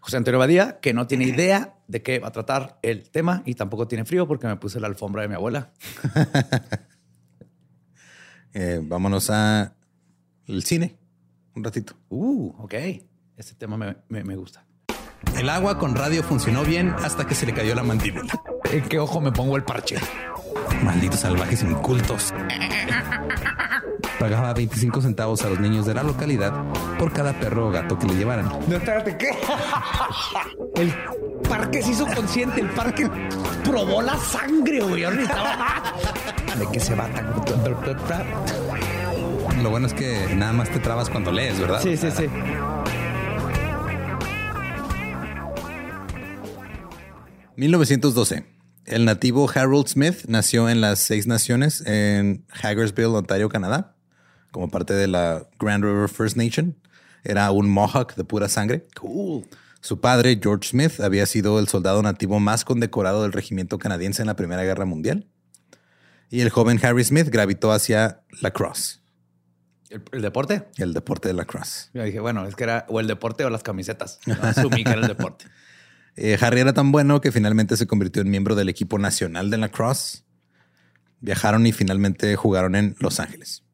José Antonio Badía, que no tiene idea de qué va a tratar el tema y tampoco tiene frío porque me puse la alfombra de mi abuela. Eh, vámonos a el cine un ratito. Uh, ok. Este tema me, me- me gusta. El agua con radio funcionó bien hasta que se le cayó la mandíbula. ¿En qué ojo me pongo el parche? Malditos salvajes incultos. Pagaba 25 centavos a los niños de la localidad por cada perro o gato que le llevaran. No, espérate, ¿qué? El parque se hizo consciente, el parque probó la sangre, güey. Necesitaba- ¿De qué se va tan? Lo bueno es que nada más te trabas cuando lees, ¿verdad? Sí, sí, sí. 1912. El nativo Harold Smith nació en las Seis Naciones en Hagersville, Ontario, Canadá, como parte de la Grand River First Nation. Era un Mohawk de pura sangre. Cool. Su padre, George Smith, había sido el soldado nativo más condecorado del regimiento canadiense en la Primera Guerra Mundial. Y el joven Harry Smith gravitó hacia la cross, ¿El, el deporte? el deporte de la cross. Yo dije, bueno, es que era o el deporte o las camisetas. No, asumí que era el deporte. Eh, Harry era tan bueno que finalmente se convirtió en miembro del equipo nacional de la cross. Viajaron y finalmente jugaron en Los Ángeles.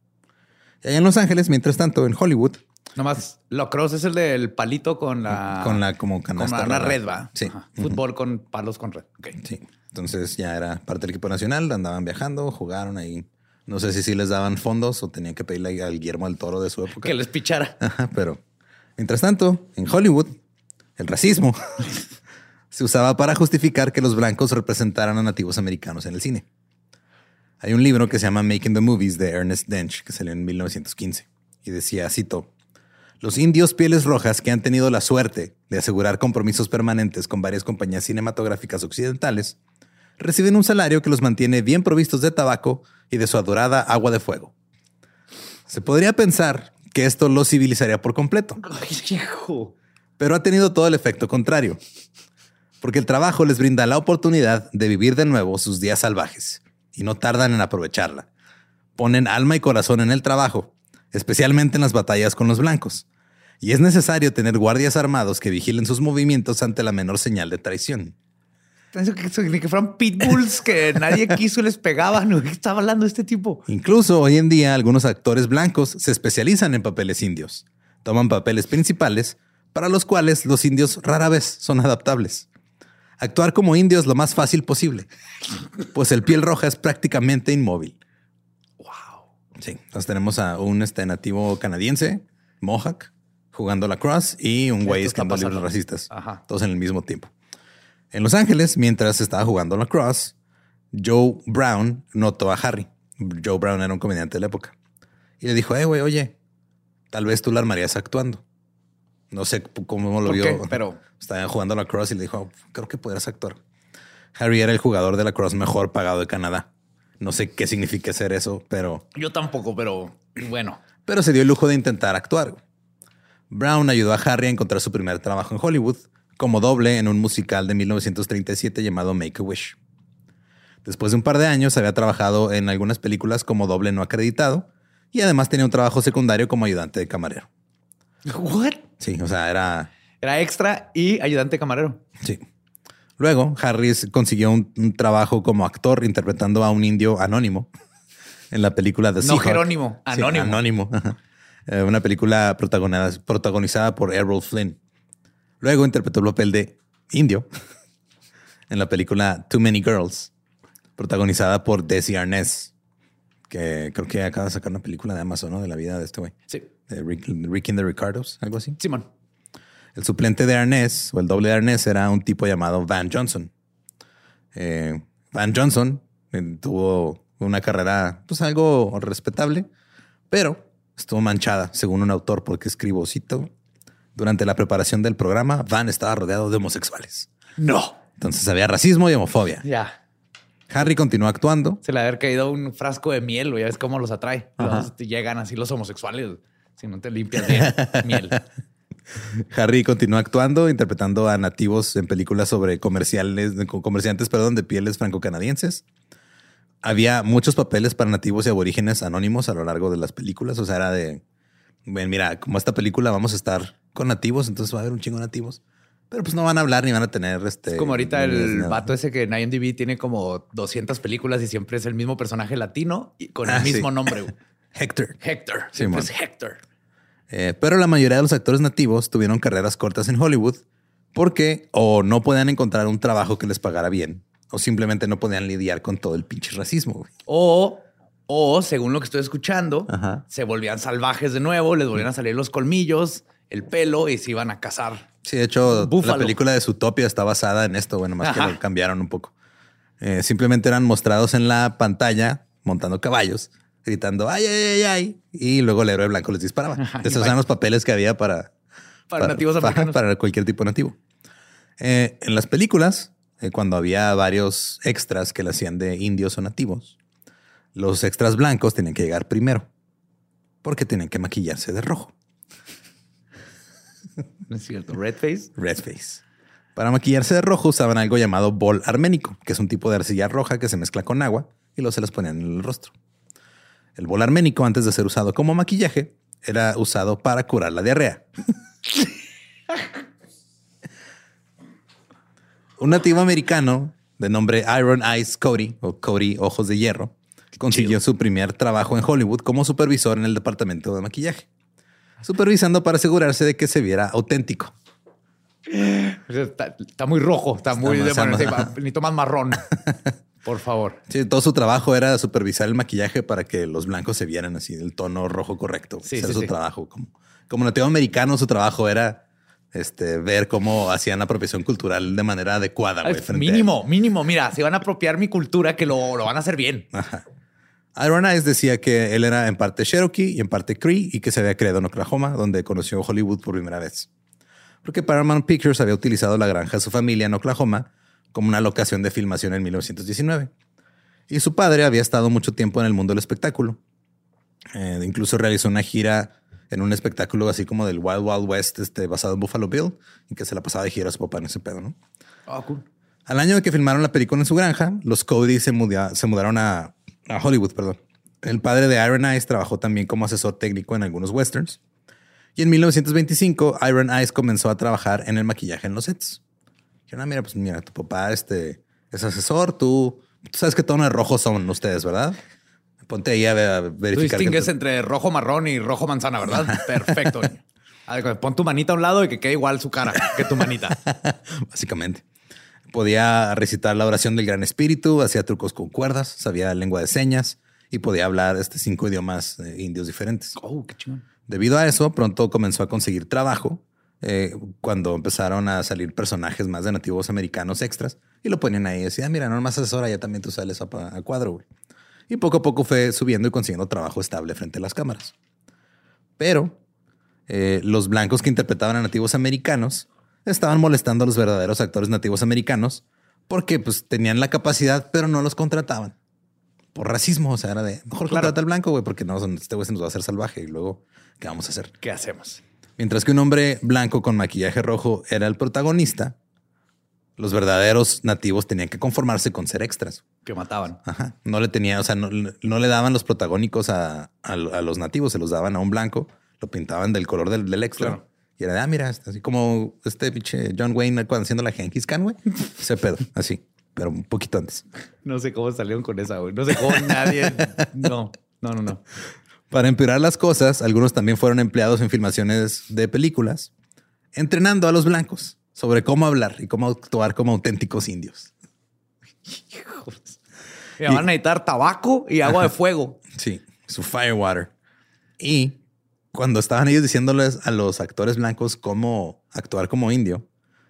Y allá en Los Ángeles, mientras tanto, en Hollywood, Nomás, lacrosse es el del palito con la... con la como canasta. Con la, red, va. Sí. Ajá. Fútbol con palos con red. Ok. Sí. Entonces ya era parte del equipo nacional, andaban viajando, jugaron ahí. No sé si sí les daban fondos o tenían que pedirle al Guillermo del Toro de su época. Que les pichara. Ajá, pero mientras tanto, en Hollywood, el racismo se usaba para justificar que los blancos representaran a nativos americanos en el cine. Hay un libro que se llama Making the Movies de Ernest Dench, que salió en 1915, y decía, cito, los indios pieles rojas que han tenido la suerte de asegurar compromisos permanentes con varias compañías cinematográficas occidentales, reciben un salario que los mantiene bien provistos de tabaco y de su adorada agua de fuego. Se podría pensar que esto los civilizaría por completo, pero ha tenido todo el efecto contrario, porque el trabajo les brinda la oportunidad de vivir de nuevo sus días salvajes y no tardan en aprovecharla. Ponen alma y corazón en el trabajo, especialmente en las batallas con los blancos, y es necesario tener guardias armados que vigilen sus movimientos ante la menor señal de traición. Eso que, ni que fueran pitbulls que nadie quiso y les pegaban. ¿Qué estaba hablando este tipo? Incluso hoy en día algunos actores blancos se especializan en papeles indios. Toman papeles principales para los cuales los indios rara vez son adaptables. Actuar como indio es lo más fácil posible, pues el piel roja es prácticamente inmóvil. Wow. Sí, entonces tenemos a un este, nativo canadiense, Mohawk, jugando la cross y un güey escribiendo libros racistas, Ajá. todos en el mismo tiempo. En Los Ángeles, mientras estaba jugando la cross, Joe Brown notó a Harry. Joe Brown era un comediante de la época. Y le dijo, eh, güey, oye, tal vez tú la armarías actuando. No sé cómo lo ¿Por vio. qué? Pero- Estaba jugando la cross y le dijo, "Oh, creo que podrías actuar. Harry era el jugador de la cross mejor pagado de Canadá. No sé qué significa hacer eso, pero Yo tampoco, pero bueno. pero se dio el lujo de intentar actuar. Brown ayudó a Harry a encontrar su primer trabajo en Hollywood como doble en un musical de 1937 llamado Make a Wish. Después de un par de años había trabajado en algunas películas como doble no acreditado y además tenía un trabajo secundario como ayudante de camarero. What? Sí, o sea, era... Era extra y ayudante camarero. Sí. Luego, Harris consiguió un, un trabajo como actor interpretando a un indio anónimo en la película The No. Jerónimo, Sí, anónimo. anónimo. ajá. Eh, una película protagonizada, protagonizada por Errol Flynn. Luego interpretó el papel de indio en la película Too Many Girls, protagonizada por Desi Arnaz, que creo que acaba de sacar una película de Amazon, ¿no? De la vida de este güey. Sí. De Rick, Rick and the Ricardos, algo así. Simón. El suplente de Arnés o el doble de Arnés era un tipo llamado Van Johnson. Eh, Van Johnson eh, tuvo una carrera, pues algo respetable, pero estuvo manchada, según un autor, porque escribo, cito, durante la preparación del programa, Van estaba rodeado de homosexuales. No. Entonces había racismo y homofobia. Ya. Harry continuó actuando. Se le ha haber caído un frasco de miel, güey. Ya ves cómo los atrae. Llegan así los homosexuales. Si no te limpias bien, miel. Harry continuó actuando, interpretando a nativos en películas sobre comerciales, comerciantes, perdón, de pieles franco-canadienses. Había muchos papeles para nativos y aborígenes anónimos a lo largo de las películas. O sea, era de, "Ven, mira, como esta película vamos a estar con nativos, entonces va a haber un chingo de nativos. Pero pues no van a hablar ni van a tener este. Es como ahorita el vato ese que en IMDb tiene como 200 películas y siempre es el mismo personaje latino y con Ah, el mismo sí. nombre. Hector. Hector. Sí, Siempre man. es Hector. Eh, pero la mayoría de los actores nativos tuvieron carreras cortas en Hollywood porque o no podían encontrar un trabajo que les pagara bien o simplemente no podían lidiar con todo el pinche racismo. güey. O, o según lo que estoy escuchando, Ajá. se volvían salvajes de nuevo, les volvían a salir los colmillos, el pelo y se iban a cazar. Sí, de hecho, Búfalo. la película de Zootopia está basada en esto, bueno, más que lo cambiaron un poco. Eh, simplemente eran mostrados en la pantalla montando caballos, gritando ay, ay, ay, ay, y luego el héroe blanco les disparaba. Esos eran los papeles que había para, Para nativos para, para cualquier tipo nativo. Eh, en las películas, eh, cuando había varios extras que le hacían de indios o nativos, los extras blancos tenían que llegar primero porque tenían que maquillarse de rojo. ¿No es cierto? Red face. Red face. Para maquillarse de rojo usaban algo llamado bol arménico, que es un tipo de arcilla roja que se mezcla con agua y luego se las ponían en el rostro. El bol arménico, antes de ser usado como maquillaje, era usado para curar la diarrea. un nativo americano de nombre Iron Eyes Cody, o Cody Ojos de Hierro, consiguió su primer trabajo en Hollywood como supervisor en el departamento de maquillaje, supervisando para asegurarse de que se viera auténtico. Sea, Está, está muy rojo, está, muy más- de necesito más marrón. Por favor. Sí, todo su trabajo era supervisar el maquillaje para que los blancos se vieran así del tono rojo correcto. Sí, Ese sí, era su sí. trabajo. Como, como nativo americano, su trabajo era este, ver cómo hacían la apropiación cultural de manera adecuada. a- mínimo, mínimo. Mira, si van a apropiar mi cultura, que lo, lo van a hacer bien. Ajá. Iron Eyes decía que él era en parte Cherokee y en parte Cree y que se había creado en Oklahoma, donde conoció Hollywood por primera vez. Porque Paramount Pictures había utilizado la granja de su familia en Oklahoma como una locación de filmación en 1919. Y su padre había estado mucho tiempo en el mundo del espectáculo. Eh, incluso realizó una gira en un espectáculo así como del Wild Wild West, este, basado en Buffalo Bill, y que se la pasaba de gira a su papá en ese pedo, ¿no? Ah, cool. Al año de que filmaron la película en su granja, los Cody se, mudia- se mudaron a, a Hollywood, perdón. El padre de Iron Eyes trabajó también como asesor técnico en algunos westerns. Y en 1925, Iron Eyes comenzó a trabajar en el maquillaje en los sets. Dijeron, ah, mira, pues mira, tu papá este, es asesor, tú, tú sabes que tono de rojo son ustedes, ¿verdad? Ponte ahí a, ver- a Tú verificar. que distingues entre rojo marrón y rojo manzana, ¿verdad? Perfecto. ver, Pon tu manita a un lado y que quede igual su cara que tu manita. básicamente. Podía recitar la oración del Gran Espíritu, hacía trucos con cuerdas, sabía lengua de señas y podía hablar este, cinco idiomas eh, indios diferentes. Oh, qué chingón. Debido a eso, pronto comenzó a conseguir trabajo eh, cuando empezaron a salir personajes más de nativos americanos extras y lo ponían ahí y decían, "Ah, mira, no más asesora, ya también tú sales a, a cuadro. güey". Y poco a poco fue subiendo y consiguiendo trabajo estable frente a las cámaras. Pero eh, los blancos que interpretaban a nativos americanos estaban molestando a los verdaderos actores nativos americanos porque pues tenían la capacidad, pero no los contrataban. Por racismo, o sea, era de mejor Claro. contrata al blanco, güey, porque no, este güey se nos va a hacer salvaje y luego, ¿qué vamos a hacer? ¿Qué hacemos? Mientras que un hombre blanco con maquillaje rojo era el protagonista, los verdaderos nativos tenían que conformarse con ser extras. Que mataban. Ajá. No le tenía, o sea, no, no le daban los protagónicos a, a- a los nativos, se los daban a un blanco, lo pintaban del color del, del extra. Claro. Y era ah, mira, así como este pinche John Wayne cuando haciendo la Genghis Khan, güey. Ese pedo, así, pero un poquito antes. No sé cómo salieron con esa, güey. No sé cómo nadie. No, no, no, no. Para empeorar las cosas, algunos también fueron empleados en filmaciones de películas, entrenando a los blancos sobre cómo hablar y cómo actuar como auténticos indios. Me van a necesitar tabaco y agua de fuego. Sí, su firewater. Y cuando estaban ellos diciéndoles a los actores blancos cómo actuar como indio,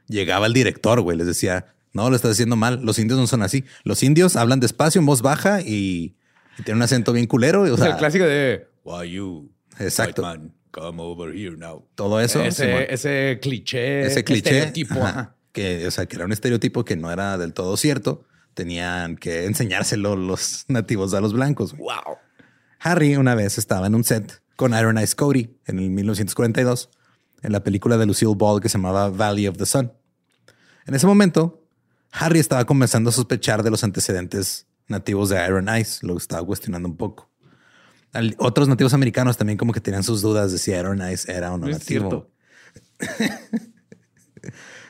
llegaba el director, güey, les decía, no, lo estás haciendo mal, los indios no son así. Los indios hablan despacio, en voz baja y, y tienen un acento bien culero. O sea, el clásico de Why you, Exacto. white man, come over here now. todo eso. Ese, ese cliché, ese cliché estereotipo. ajá, que, o sea, que era un estereotipo que no era del todo cierto. Tenían que enseñárselo los nativos a los blancos. Wow. Harry una vez estaba en un set con Iron Eyes Cody en el 1942 en la película de Lucille Ball que se llamaba Valley of the Sun. En ese momento, Harry estaba comenzando a sospechar de los antecedentes nativos de Iron Eyes, lo estaba cuestionando un poco. Al- otros nativos americanos también como que tenían sus dudas de si Iron Eyes era o no, No es nativo. cierto.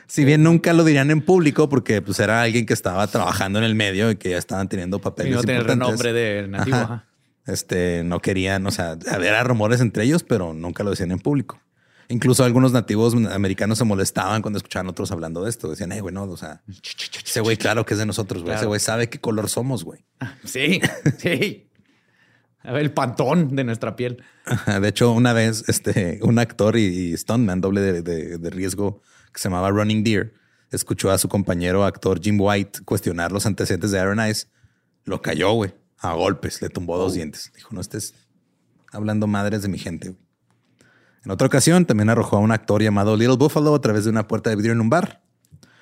Si bien nunca lo dirían en público porque pues era alguien que estaba trabajando en el medio y que ya estaban teniendo Y papeles no tener importantes. renombre de nativo. Ajá. ajá. Este, no querían, o sea, había rumores entre ellos, pero nunca lo decían en público. Incluso algunos nativos americanos se molestaban cuando escuchaban otros hablando de esto. Decían, hey, güey, no, o sea, ese güey, claro que es de nosotros, güey. Ese güey sabe qué color somos, güey. Sí, sí. A ver, el pantón de nuestra piel. Ajá, De hecho, una vez, este, un actor y, y stuntman doble de, de- de riesgo que se llamaba Running Deer escuchó a su compañero actor Jim White cuestionar los antecedentes de Iron Eyes. Lo cayó, güey, a golpes, le tumbó dos dientes. Dijo, no estés hablando madres de mi gente. güey". En otra ocasión, también arrojó a un actor llamado Little Buffalo a través de una puerta de vidrio en un bar.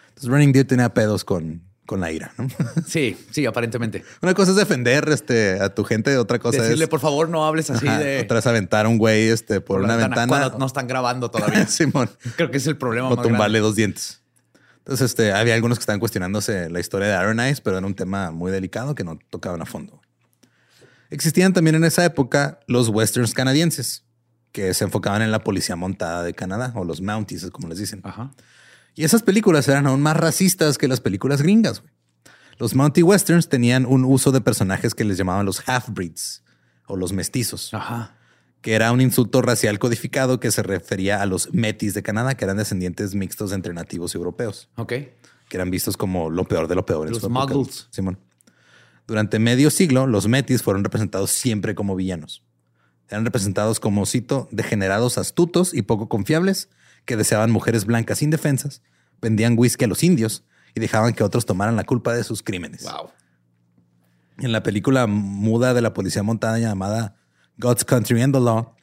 Entonces, Running Deer tenía pedos con, con la ira. ¿no? Sí, sí, aparentemente. una cosa es defender este, a tu gente, otra cosa Decirle, es. por favor, no hables así Ajá, de Otra es aventar a un güey este, por, una ventana. cuando no están grabando todavía. Simón. Creo que es el problema O más tumbarle grande. dos dientes. Entonces, este, había algunos que estaban cuestionándose la historia de Iron Eyes, pero era un tema muy delicado que no tocaban a fondo. Existían también en esa época los westerns canadienses, que se enfocaban en la policía montada de Canadá, o los Mounties, como les dicen. Ajá. Y esas películas eran aún más racistas que las películas gringas. Los Mountie Westerns tenían un uso de personajes que les llamaban los half-breeds o los mestizos, Ajá. que era un insulto racial codificado que se refería a los metis de Canadá, que eran descendientes mixtos entre nativos y europeos, Ok. que eran vistos como lo peor de lo peor. en Los su muggles. Simón. Durante medio siglo, los metis fueron representados siempre como villanos. Eran representados como, cito, degenerados astutos y poco confiables que deseaban mujeres blancas indefensas, vendían whisky a los indios y dejaban que otros tomaran la culpa de sus crímenes. Wow. En la película muda de la policía montada llamada God's Country and the Law,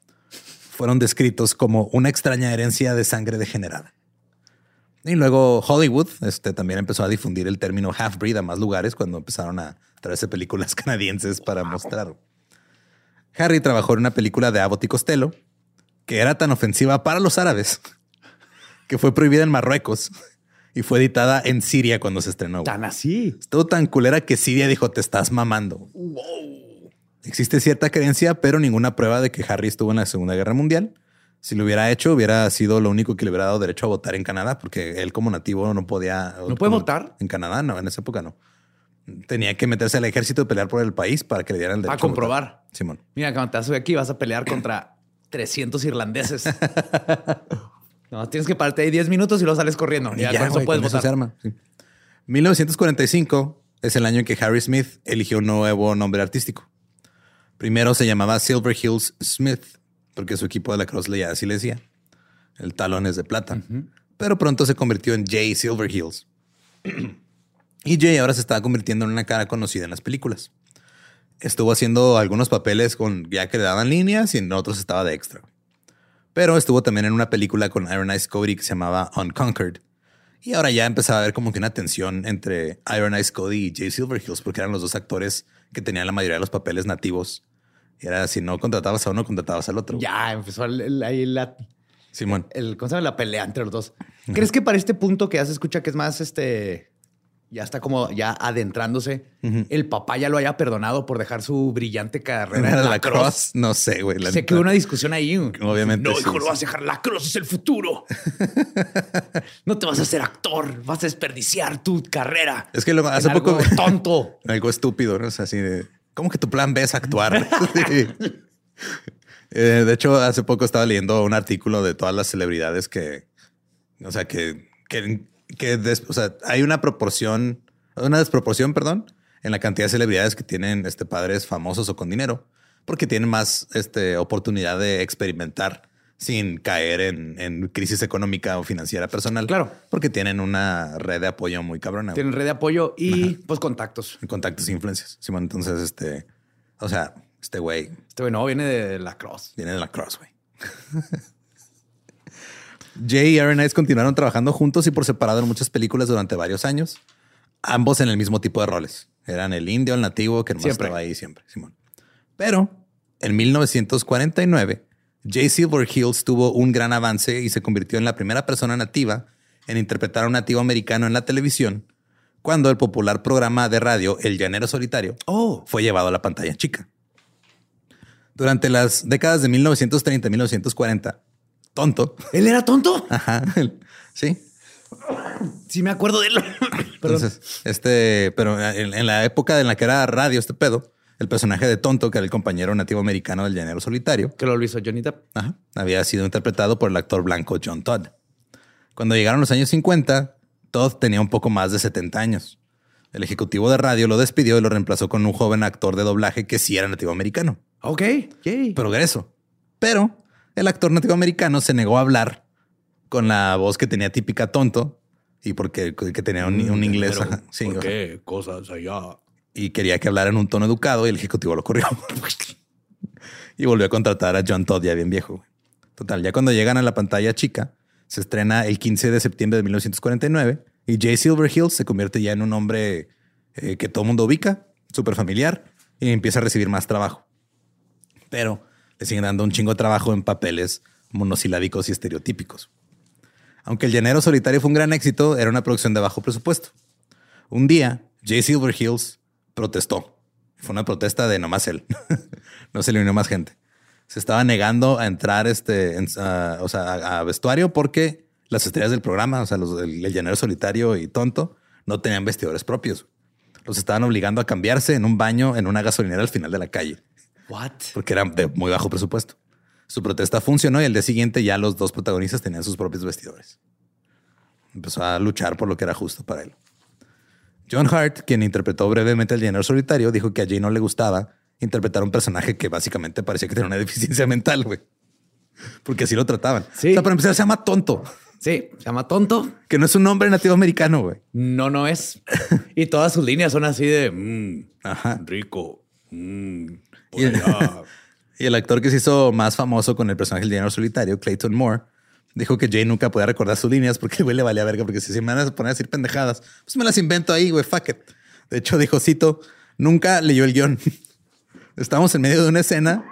fueron descritos como una extraña herencia de sangre degenerada. Y luego Hollywood este, también empezó a difundir el término half-breed a más lugares cuando empezaron a traerse películas canadienses para mostrar. Harry trabajó en una película de Abbott y Costello que era tan ofensiva para los árabes que fue prohibida en Marruecos y fue editada en Siria cuando se estrenó. Tan así. Estuvo tan culera que Siria dijo, te estás mamando. Existe cierta creencia, pero ninguna prueba de que Harry estuvo en la Segunda Guerra Mundial. Si lo hubiera hecho, hubiera sido lo único que le hubiera dado derecho a votar en Canadá, porque él como nativo no podía... ¿No puede como- votar? En Canadá, no, en esa época no. Tenía que meterse al ejército y pelear por el país para que le dieran el derecho A comprobar. votar. Simón. Mira, cuando te vas aquí vas a pelear contra 300 irlandeses. no, tienes que pararte ahí 10 minutos y luego sales corriendo. Y Ya, ya, con eso güey, puedes con eso votar. se arma. sí. 1945 es el año en que Harry Smith eligió un nuevo nombre artístico. Primero se llamaba Silver Hills Smith, porque su equipo de la Cross le así le decía. El talón es de plata. Pero pronto se convirtió en Jay Silver Hills. y Jay ahora se estaba convirtiendo en una cara conocida en las películas. Estuvo haciendo algunos papeles con ya que le daban líneas y en otros estaba de extra. Pero estuvo también en una película con Iron Ice Cody que se llamaba Unconquered. Y ahora ya empezaba a haber como que una tensión entre Iron Ice Cody y Jay Silverheels, porque eran los dos actores que tenían la mayoría de los papeles nativos. Y era si no contratabas a uno, contratabas al otro. Ya empezó ahí la, Simón. el, ¿cómo se llama? la pelea entre los dos. ¿Crees que para este punto que ya se escucha que es más este, ya está como ya adentrándose, el papá ya lo haya perdonado por dejar su brillante carrera Era en la la cross? cross. No sé, güey. Se quedó una discusión ahí. Obviamente, No, sí, hijo, sí. vas a dejar la cross, es el futuro. no te vas a hacer actor, vas a desperdiciar tu carrera. Es que luego, hace en algo poco. tonto. algo estúpido, ¿no? O sea, así de. ¿Cómo que tu plan B es actuar? Sí. Eh, de hecho, hace poco estaba leyendo un artículo de todas las celebridades que. O sea, que. que, que des- o sea, hay una proporción. Una desproporción, perdón, en la cantidad de celebridades que tienen este, padres famosos o con dinero, porque tienen más este, oportunidad de experimentar sin caer en, en crisis económica o financiera personal. Claro. Porque tienen una red de apoyo muy cabrona. Tienen red de apoyo y pues contactos. contactos e influencias. Simón, entonces, este, o sea, este güey Este güey no viene de la cross. viene de la cross, güey. Jay y Aaron Ice continuaron trabajando juntos y por separado en muchas películas durante varios años, ambos en el mismo tipo de roles. Eran el indio, el nativo, que Siempre. estaba ahí siempre, Simón. Pero en 1949, Jay Silverheels tuvo un gran avance y se convirtió en la primera persona nativa en interpretar a un nativo americano en la televisión cuando el popular programa de radio El Llanero Solitario Oh, fue llevado a la pantalla chica. Durante las décadas de 1930 y 1940, tonto, ¿él era tonto? ajá, sí. Sí me acuerdo de él. Perdón. Entonces, este, pero en, en la época en la que era radio este pedo, el personaje de tonto, que era el compañero nativo americano del llanero solitario, que lo hizo Johnny Depp. Ajá. Había sido interpretado por el actor blanco John Todd. Cuando llegaron los años 50, Todd tenía un poco más de 70 años. El ejecutivo de radio lo despidió y lo reemplazó con un joven actor de doblaje que sí era nativo americano. Ok, yay. Progreso. Pero el actor nativo americano se negó a hablar con la voz que tenía típica tonto y porque que tenía un, un inglés. Pero, ajá, sí, ¿Por ajá. qué cosas allá? y quería que hablara en un tono educado y el ejecutivo lo corrió. y volvió a contratar a John Todd ya bien viejo. Total, ya cuando llegan a la pantalla chica, se estrena el 15 de septiembre de 1949 y Jay Silverheels se convierte ya en un hombre eh, que todo mundo ubica, súper familiar y empieza a recibir más trabajo. Pero le siguen dando un chingo de trabajo en papeles monosilábicos y estereotípicos. Aunque El Llanero Solitario fue un gran éxito, era una producción de bajo presupuesto. Un día, Jay Silverheels protestó. Fue una protesta de nomás él. no se le unió más gente. Se estaba negando a entrar este, en- o sea, a, vestuario porque las estrellas del programa, o sea, el, el llanero solitario y tonto, no tenían vestidores propios. Los estaban obligando a cambiarse en un baño en una gasolinera al final de la calle What? porque era de muy bajo presupuesto. Su protesta funcionó y al día siguiente ya los dos protagonistas tenían sus propios vestidores. Empezó a luchar por lo que era justo para él. John Hart, quien interpretó brevemente el llanero solitario, dijo que a Jay no le gustaba interpretar un personaje que básicamente parecía que tenía una deficiencia mental, güey. Porque así lo trataban. Sí. O sea, para empezar, se llama tonto. Sí, se llama tonto. Que no es un nombre nativo americano, güey. No, no es. y todas sus líneas son así de mm, Ajá. rico. mm, Y el, allá". y el actor que se hizo más famoso con el personaje del dinero solitario, Clayton Moore, dijo que Jay nunca podía recordar sus líneas porque el güey le valía verga, porque si se me van a poner a decir pendejadas, pues me las invento ahí, güey, fuck it. De hecho, dijo, cito, nunca leyó el guion. Estábamos en medio de una escena,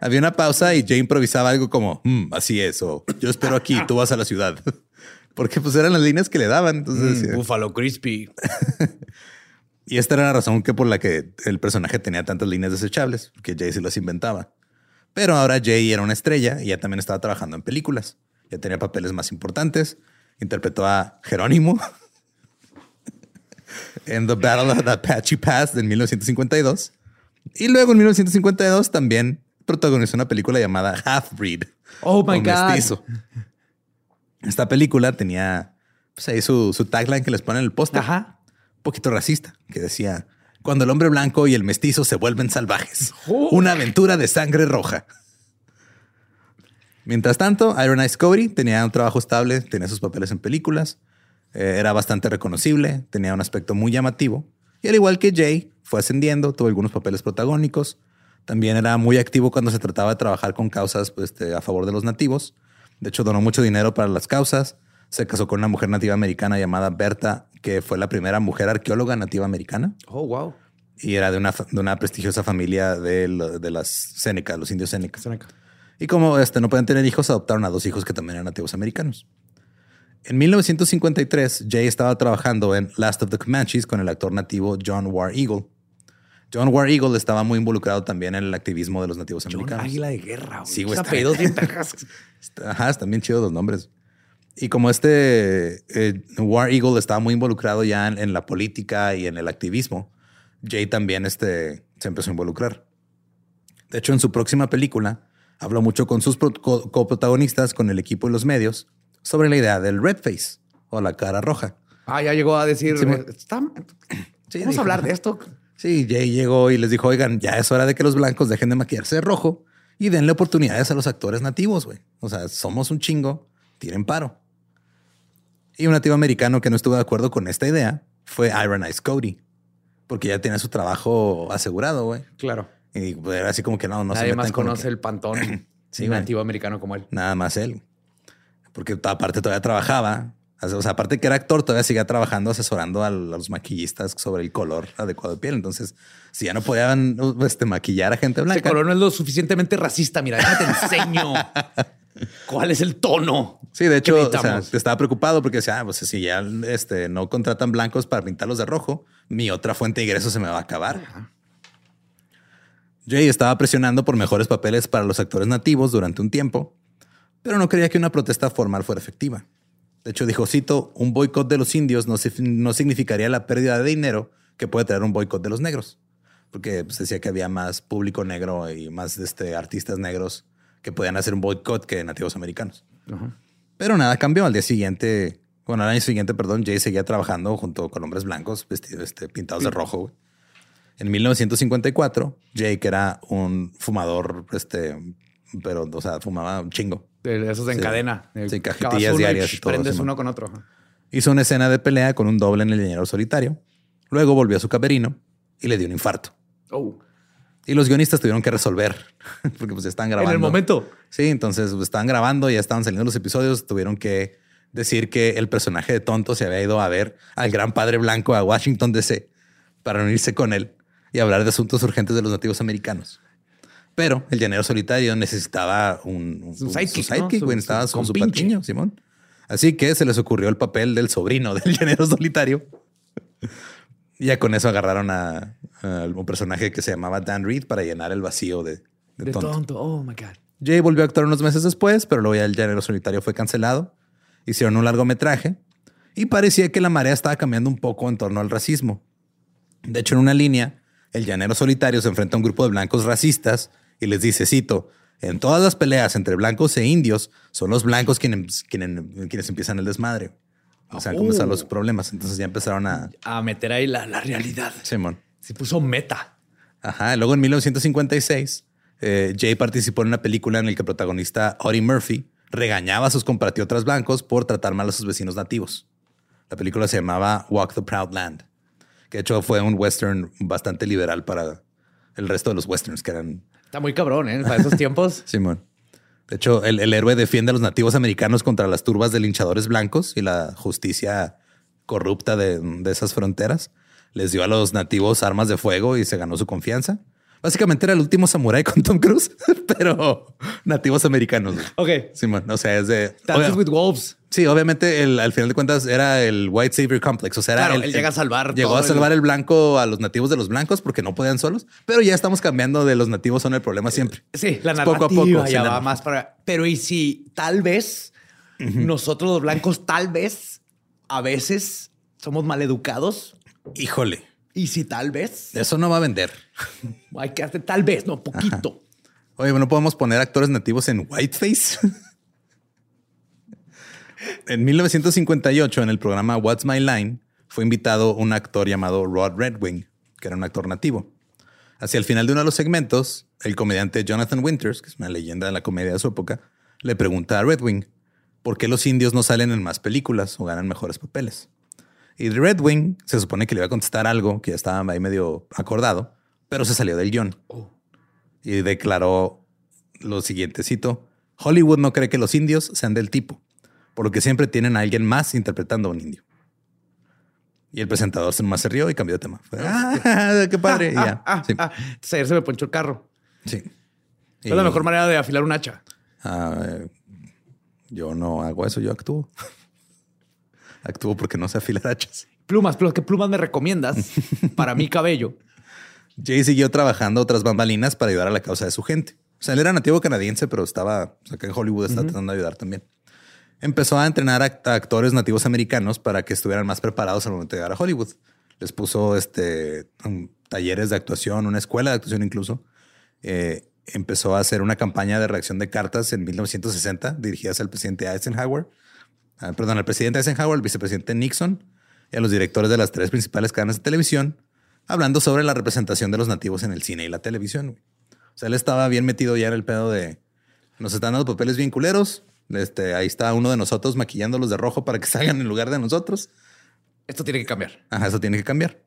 había una pausa y Jay improvisaba algo como, "Mm, así es, o yo espero aquí, tú vas a la ciudad. Porque pues eran las líneas que le daban. Entonces, Mm, Buffalo Crispy. Y esta era la razón que por la que el personaje tenía tantas líneas desechables, porque Jay se las inventaba. Pero ahora Jay era una estrella y ya también estaba trabajando en películas. Ya tenía papeles más importantes. Interpretó a Jerónimo en The Battle of the Apache Pass en 1952. Y luego en 1952 también protagonizó una película llamada Half Breed. Oh my God. Mestizo. Esta película tenía pues, ahí su, su tagline que les ponen en el póster Ajá. Poquito racista, que decía, cuando el hombre blanco y el mestizo se vuelven salvajes. Una aventura de sangre roja. Mientras tanto, Iron Ice Cody tenía un trabajo estable, tenía sus papeles en películas, eh, era bastante reconocible, tenía un aspecto muy llamativo. Y al igual que Jay, fue ascendiendo, tuvo algunos papeles protagónicos. También era muy activo cuando se trataba de trabajar con causas pues, este, a favor de los nativos. De hecho, donó mucho dinero para las causas. Se casó con una mujer nativa americana llamada Berta, que fue la primera mujer arqueóloga nativa americana Oh, wow. y era de una, de una prestigiosa familia de, lo- de las Seneca, los indios Seneca. Y como este, no pueden tener hijos, adoptaron a dos hijos que también eran nativos americanos. En 1953, Jay estaba trabajando en Last of the Comanches con el actor nativo John War Eagle. John War Eagle estaba muy involucrado también en el activismo de los nativos John americanos. Águila de Guerra. güey. Sí, güey, bien. Está- Ajá, están bien chidos los nombres. Y como este eh, War Eagle estaba muy involucrado ya en, en la política y en el activismo, Jay también este, se empezó a involucrar. De hecho, en su próxima película, habló mucho con sus pro- co- coprotagonistas, con el equipo y los medios, sobre la idea del red face o la cara roja. Ah, ya llegó a decir, Sí, me- "Está- Sí, vamos a hablar de esto. Sí, Jay llegó y les dijo, oigan, ya es hora de que los blancos dejen de maquillarse de rojo y denle oportunidades a los actores nativos, güey. O sea, somos un chingo, tiren paro. Y un nativo americano que no estuvo de acuerdo con esta idea fue Iron Ice Cody, porque ya tenía su trabajo asegurado, güey. Claro. Y pues, era así como que no, no se Nadie más con conoce que- el pantón Sí, güey. nativo americano como él. Nada más él. Porque aparte todavía trabajaba. O sea, aparte que era actor, todavía seguía trabajando asesorando a los maquillistas sobre el color adecuado de piel. Entonces, si ya no podían este, maquillar a gente Ese blanca. color no es lo suficientemente racista. Mira, déjate enseño cuál es el tono. Sí, de hecho, o sea, estaba preocupado porque decía, ah, pues si ya este, no contratan blancos para pintarlos de rojo, mi otra fuente de ingresos se me va a acabar. Jay estaba presionando por mejores papeles para los actores nativos durante un tiempo, pero no creía que una protesta formal fuera efectiva. De hecho, dijo, cito, un boicot de los indios no, no significaría la pérdida de dinero que puede traer un boicot de los negros. Porque pues, decía que había más público negro y más este, artistas negros que podían hacer un boicot que nativos americanos. Pero nada cambió. Al día siguiente, bueno, al año siguiente, perdón, Jay seguía trabajando junto con hombres blancos vestidos, este, pintados de rojo. En 1954, Jay, que era un fumador, este, pero, o sea, fumaba un chingo. De esos en Sí. cajetillas diarias y todo, Prendes uno con otro. Hizo una escena de pelea con un doble en el llanero solitario. Luego volvió a su camerino y le dio un infarto. Oh. Y los guionistas tuvieron que resolver porque pues estaban grabando. En el momento. Sí, entonces pues, estaban grabando, ya estaban saliendo los episodios, tuvieron que decir que el personaje de tonto se había ido a ver al gran padre blanco a Washington DC para reunirse con él y hablar de asuntos urgentes de los nativos americanos. Pero el llanero solitario necesitaba un, un- Su sidekick, su ¿no? sidekick, Su- güey, su necesitaba su, patiño, Simón. Así que se les ocurrió el papel del sobrino del llanero solitario. Ya con eso agarraron a, a un personaje que se llamaba Dan Reed para llenar el vacío de, de De tonto. tonto. Oh my God. Jay volvió a actuar unos meses después, pero luego ya el llanero solitario fue cancelado. Hicieron un largometraje y parecía que la marea estaba cambiando un poco en torno al racismo. De hecho, en una línea, el llanero solitario se enfrenta a un grupo de blancos racistas y les dice, cito, en todas las peleas entre blancos e indios, son los blancos quienes, quienes, quienes empiezan el desmadre. O sea, cómo están los problemas. Entonces ya empezaron a... A meter ahí la, la realidad. Simón. Se puso meta. Ajá. Luego en 1956, eh, Jay participó en una película en la que el protagonista Audie Murphy regañaba a sus compatriotas blancos por tratar mal a sus vecinos nativos. La película se llamaba Walk the Proud Land, que de hecho fue un western bastante liberal para el resto de los westerns que eran. Está muy cabrón, ¿eh? Para esos tiempos. Simón. De hecho, el, el héroe defiende a los nativos americanos contra las turbas de linchadores blancos y la justicia corrupta de, de esas fronteras. Les dio a los nativos armas de fuego y se ganó su confianza. Básicamente era el último samurái con Tom Cruise, pero nativos americanos. Ok. Simón, o sea, es de. Dances with Wolves. Sí, obviamente, el- al final de cuentas era el White Savior Complex. O sea, era Claro, el- él llega a salvar Llegó a salvar el... blanco a los nativos de los blancos porque no podían solos, pero ya estamos cambiando de los nativos son el problema siempre. Sí, la narrativa poco a poco, ya va más para... Pero y si tal vez nosotros los blancos tal vez a veces somos maleducados Híjole, y si tal vez eso no va a vender. hay que hacer tal vez, no, poquito. Oye, ¿no podemos poner actores nativos en whiteface? en 1958, en el programa What's My Line, fue invitado un actor llamado Rod Redwing, que era un actor nativo. Hacia el final de uno de los segmentos, el comediante Jonathan Winters, que es una leyenda de la comedia de su época, le pregunta a Redwing por qué los indios no salen en más películas o ganan mejores papeles. Y Redwing se supone que le iba a contestar algo que ya estaba ahí medio acordado, pero se salió del guion y declaró lo siguiente, cito, Hollywood no cree que los indios sean del tipo, por lo que siempre tienen a alguien más interpretando a un indio. Y el presentador se más se rió y cambió de tema. Fue, ah, qué padre. Y ya. Ah, sí. ah, se me ponchó el carro. sí. Es la mejor manera de afilar un hacha. ah, eh, yo no hago eso, yo actúo. actúo porque no sé afilar hachas. Plumas, plumas, ¿qué plumas me recomiendas para mi cabello? Jay siguió trabajando otras bambalinas para ayudar a la causa de su gente. O sea, él era nativo canadiense, pero estaba o sea, acá en Hollywood, está tratando de ayudar también. Empezó a entrenar a, a actores nativos americanos para que estuvieran más preparados al momento de llegar a Hollywood. Les puso este, um, talleres de actuación, una escuela de actuación incluso. Eh, empezó a hacer una campaña de reacción de cartas en 1960 dirigidas al presidente Eisenhower, perdón, al presidente Eisenhower, al vicepresidente Nixon y a los directores de las tres principales cadenas de televisión, hablando sobre la representación de los nativos en el cine y la televisión. güey. O sea, él estaba bien metido ya en el pedo de nos están dando papeles bien culeros. Este, ahí está uno de nosotros maquillándolos de rojo para que salgan en lugar de nosotros. Esto tiene que cambiar. Ajá, eso tiene que cambiar.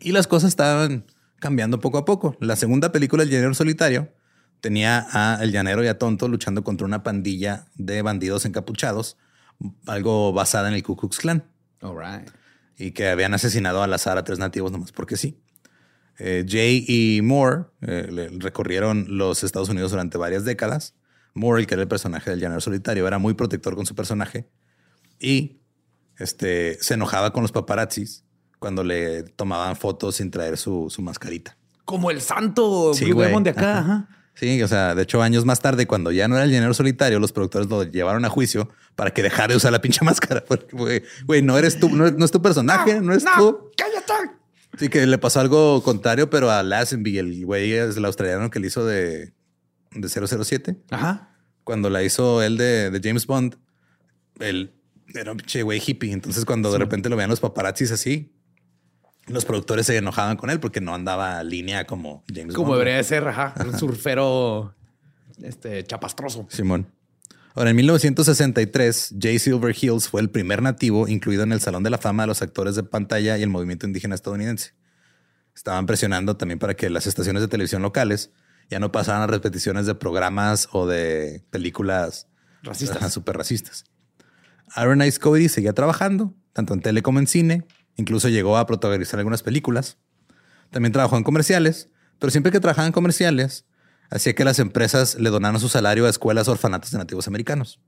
Y las cosas estaban cambiando poco a poco. La segunda película, El Llanero Solitario, tenía a El Llanero y a Tonto luchando contra una pandilla de bandidos encapuchados, algo basada en el Ku Klux Klan All right. y que habían asesinado al azar a tres nativos nomás porque sí. Eh, Jay y Moore eh, le- recorrieron los Estados Unidos durante varias décadas. Moore, el que era el personaje del llanero solitario, era muy protector con su personaje y este, se enojaba con los paparazzis cuando le tomaban fotos sin traer su, su mascarita. Como el santo Sí, Blue. Demon de acá. Ajá. ajá. Sí, o sea, de hecho, años más tarde, cuando ya no era el llanero solitario, los productores lo llevaron a juicio para que dejara de usar la pinche máscara. Porque, güey, no eres tú, no, no es tu personaje, no, es tú. cállate. Sí, que le pasó algo contrario, pero a Lazenby, el güey es el australiano que le hizo de, de 007. Ajá. Cuando la hizo él de, de James Bond, él era un pinche güey hippie. Entonces, cuando de repente lo veían los paparazzis así, los productores se enojaban con él porque no andaba a línea como James Como Bond. debería de ser, ajá. Un surfero este, chapastroso. Simón. Ahora, en 1963, Jay Silver Hills fue el primer nativo incluido en el Salón de la Fama de los actores de pantalla y el movimiento indígena estadounidense. Estaban presionando también para que las estaciones de televisión locales ya no pasaran a repeticiones de programas o de películas Racistas. súper racistas. Aaron Ice Cody seguía trabajando, tanto en tele como en cine. Incluso llegó a protagonizar algunas películas. También trabajó en comerciales, pero siempre que trabajaba en comerciales, hacía que las empresas le donaran su salario a escuelas orfanatos de nativos americanos.